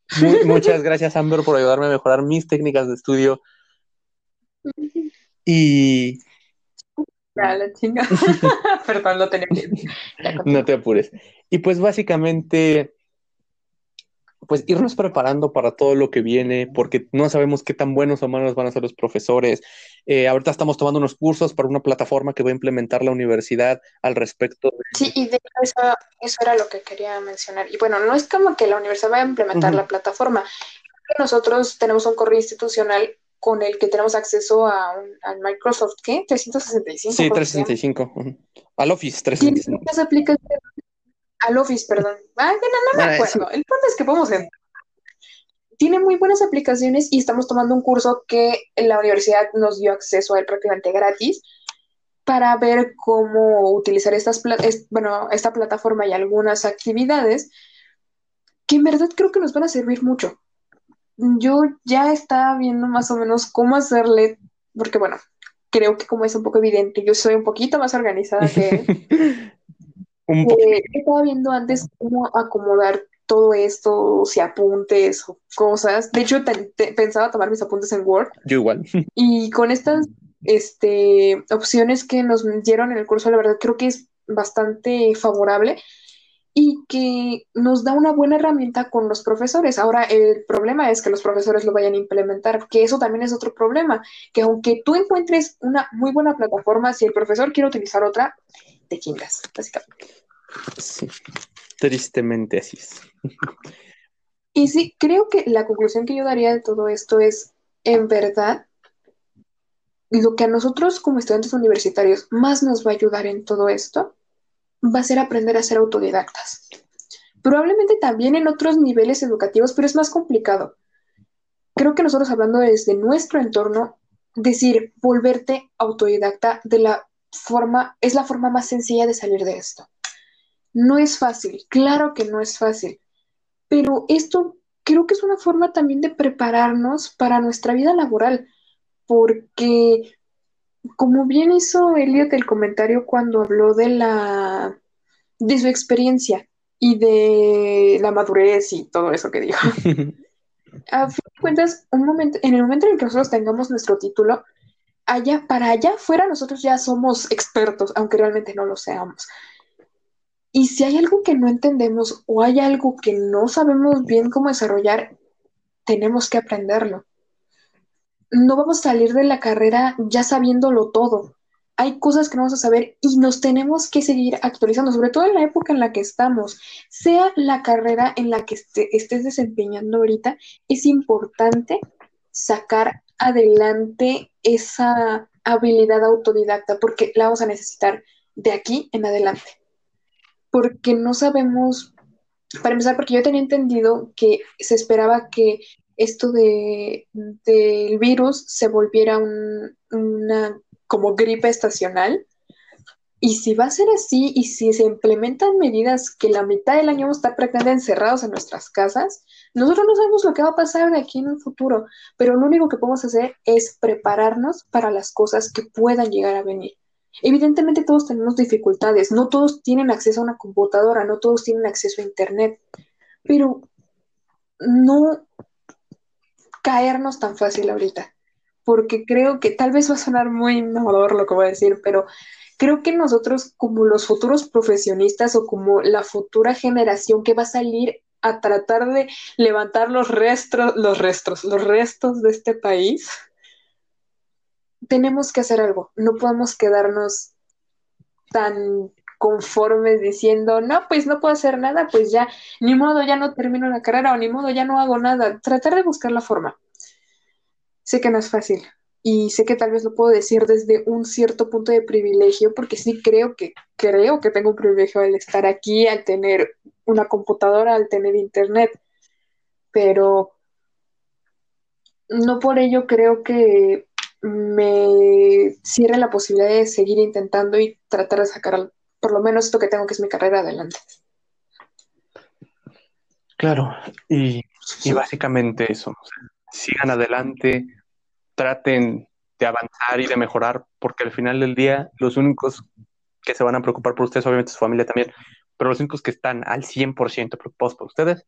muchas gracias, Amber, por ayudarme a mejorar mis técnicas de estudio. Y, la chinga. Perdón, lo tenía que No te apures. Y pues básicamente, pues irnos preparando para todo lo que viene, porque no sabemos qué tan buenos o malos van a ser los profesores. Eh, ahorita estamos tomando unos cursos para una plataforma que va a implementar la universidad al respecto. Sí, y de eso, eso era lo que quería mencionar. Y bueno, no es como que la universidad vaya a implementar la plataforma. Nosotros tenemos un correo institucional con el que tenemos acceso a un, al Microsoft, ¿qué? 365. Sí, 365. Al Office 365. Tiene aplicaciones. Al Office, perdón. Ah, no, no me acuerdo. El punto es que podemos entrar. Tiene muy buenas aplicaciones y estamos tomando un curso que la universidad nos dio acceso a él prácticamente gratis para ver cómo utilizar estas bueno, esta plataforma y algunas actividades que en verdad creo que nos van a servir mucho yo ya estaba viendo más o menos cómo hacerle, porque bueno, creo que como es un poco evidente, yo soy un poquito más organizada que un eh, estaba viendo antes cómo acomodar todo esto, si apuntes o cosas. De hecho, pensaba tomar mis apuntes en Word. Yo igual. Y con estas este, opciones que nos dieron en el curso, la verdad creo que es bastante favorable y que nos da una buena herramienta con los profesores. Ahora, el problema es que los profesores lo vayan a implementar, que eso también es otro problema, que aunque tú encuentres una muy buena plataforma, si el profesor quiere utilizar otra, te chingas, básicamente. Sí, tristemente así es. Y sí, creo que la conclusión que yo daría de todo esto es, en verdad, lo que a nosotros como estudiantes universitarios más nos va a ayudar en todo esto va a ser aprender a ser autodidactas. Probablemente también en otros niveles educativos, pero es más complicado. Creo que nosotros hablando desde nuestro entorno, decir volverte autodidacta de la forma es la forma más sencilla de salir de esto. No es fácil, claro que no es fácil, pero esto creo que es una forma también de prepararnos para nuestra vida laboral, porque como bien hizo Elliot el comentario cuando habló de la de su experiencia y de la madurez y todo eso que dijo. A fin de cuentas, un momento, en el momento en que nosotros tengamos nuestro título, allá, para allá afuera nosotros ya somos expertos, aunque realmente no lo seamos. Y si hay algo que no entendemos o hay algo que no sabemos bien cómo desarrollar, tenemos que aprenderlo no vamos a salir de la carrera ya sabiéndolo todo. hay cosas que no vamos a saber y nos tenemos que seguir actualizando, sobre todo en la época en la que estamos. Sea la carrera en la que estés desempeñando ahorita, es importante sacar adelante esa habilidad autodidacta porque la vamos a necesitar de aquí en adelante. Porque no sabemos, para empezar, porque yo tenía entendido que se esperaba que esto de, del virus se volviera una como gripe estacional. Y si va a ser así y si se implementan medidas que la mitad del año vamos a estar prácticamente encerrados en nuestras casas, nosotros no sabemos lo que va a pasar de aquí en un futuro, pero lo único que podemos hacer es prepararnos para las cosas que puedan llegar a venir. Evidentemente todos tenemos dificultades, no todos tienen acceso a una computadora, no todos tienen acceso a Internet, pero no caernos tan fácil ahorita porque creo que tal vez va a sonar muy innovador lo que voy a decir, pero creo que nosotros como los futuros profesionistas o como la futura generación que va a salir a tratar de levantar los restos, los restos, los restos de este país, tenemos que hacer algo. No podemos quedarnos tan conformes diciendo, no, pues no puedo hacer nada, pues ya, ni modo, ya no termino la carrera o ni modo, ya no hago nada. Tratar de buscar la forma. Sé que no es fácil y sé que tal vez lo puedo decir desde un cierto punto de privilegio, porque sí creo que creo que tengo un privilegio al estar aquí, al tener una computadora, al tener internet, pero no por ello creo que me cierre la posibilidad de seguir intentando y tratar de sacar por lo menos esto que tengo que es mi carrera adelante. Claro, y, y básicamente eso, sigan adelante, traten de avanzar y de mejorar, porque al final del día los únicos que se van a preocupar por ustedes, obviamente su familia también, pero los únicos que están al 100% preocupados por ustedes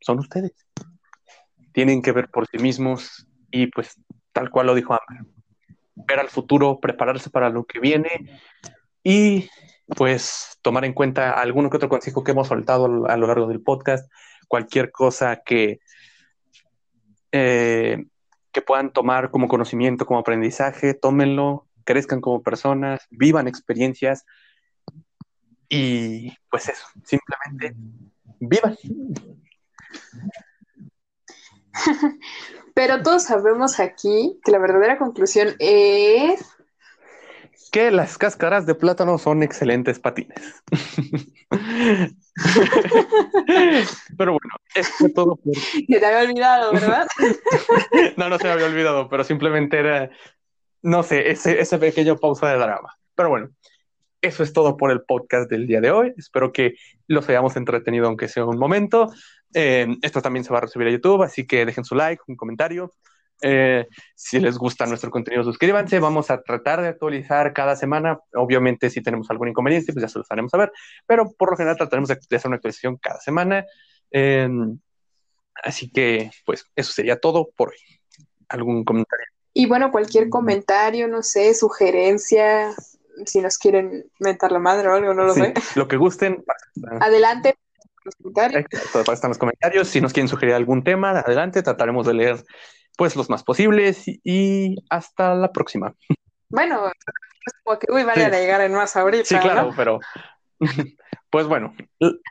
son ustedes. Tienen que ver por sí mismos y pues tal cual lo dijo Amber, ver al futuro, prepararse para lo que viene y pues tomar en cuenta alguno que otro consejo que hemos soltado a lo largo del podcast, cualquier cosa que eh, que puedan tomar como conocimiento, como aprendizaje, tómenlo, crezcan como personas, vivan experiencias y pues eso, simplemente vivan. Pero todos sabemos aquí que la verdadera conclusión es que las cáscaras de plátano son excelentes patines. pero bueno, eso fue todo. Por... Que te había olvidado, ¿verdad? no, no se me había olvidado, pero simplemente era, no sé, ese, ese pequeño pausa de drama. Pero bueno, eso es todo por el podcast del día de hoy. Espero que los hayamos entretenido, aunque sea un momento. Eh, esto también se va a recibir a YouTube, así que dejen su like, un comentario. Eh, si les gusta nuestro contenido, suscríbanse. Vamos a tratar de actualizar cada semana. Obviamente, si tenemos algún inconveniente, pues ya se los haremos saber. Pero por lo general trataremos de hacer una actualización cada semana. Em, así que, pues, eso sería todo por hoy. ¿Algún comentario? Y bueno, cualquier comentario, no sé, sugerencia, si nos quieren mentar la madre o algo, no lo sé. Lo que gusten. Adelante. Los comentarios. Exacto, los comentarios. Si nos quieren sugerir algún tema, adelante, trataremos de leer pues los más posibles y hasta la próxima. Bueno, es como que, uy, vale a llegar en más ahorita. Sí, claro, pero pues bueno.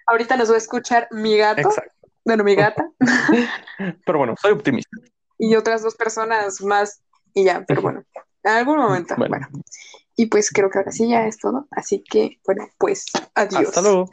Ahorita nos va a escuchar mi gato. Exacto. Bueno, mi gata. pero bueno, soy optimista. Y otras dos personas más y ya, pero bueno, en algún momento. bueno. Y pues creo que ahora sí ya es todo. Así que, bueno, pues adiós. Hasta luego.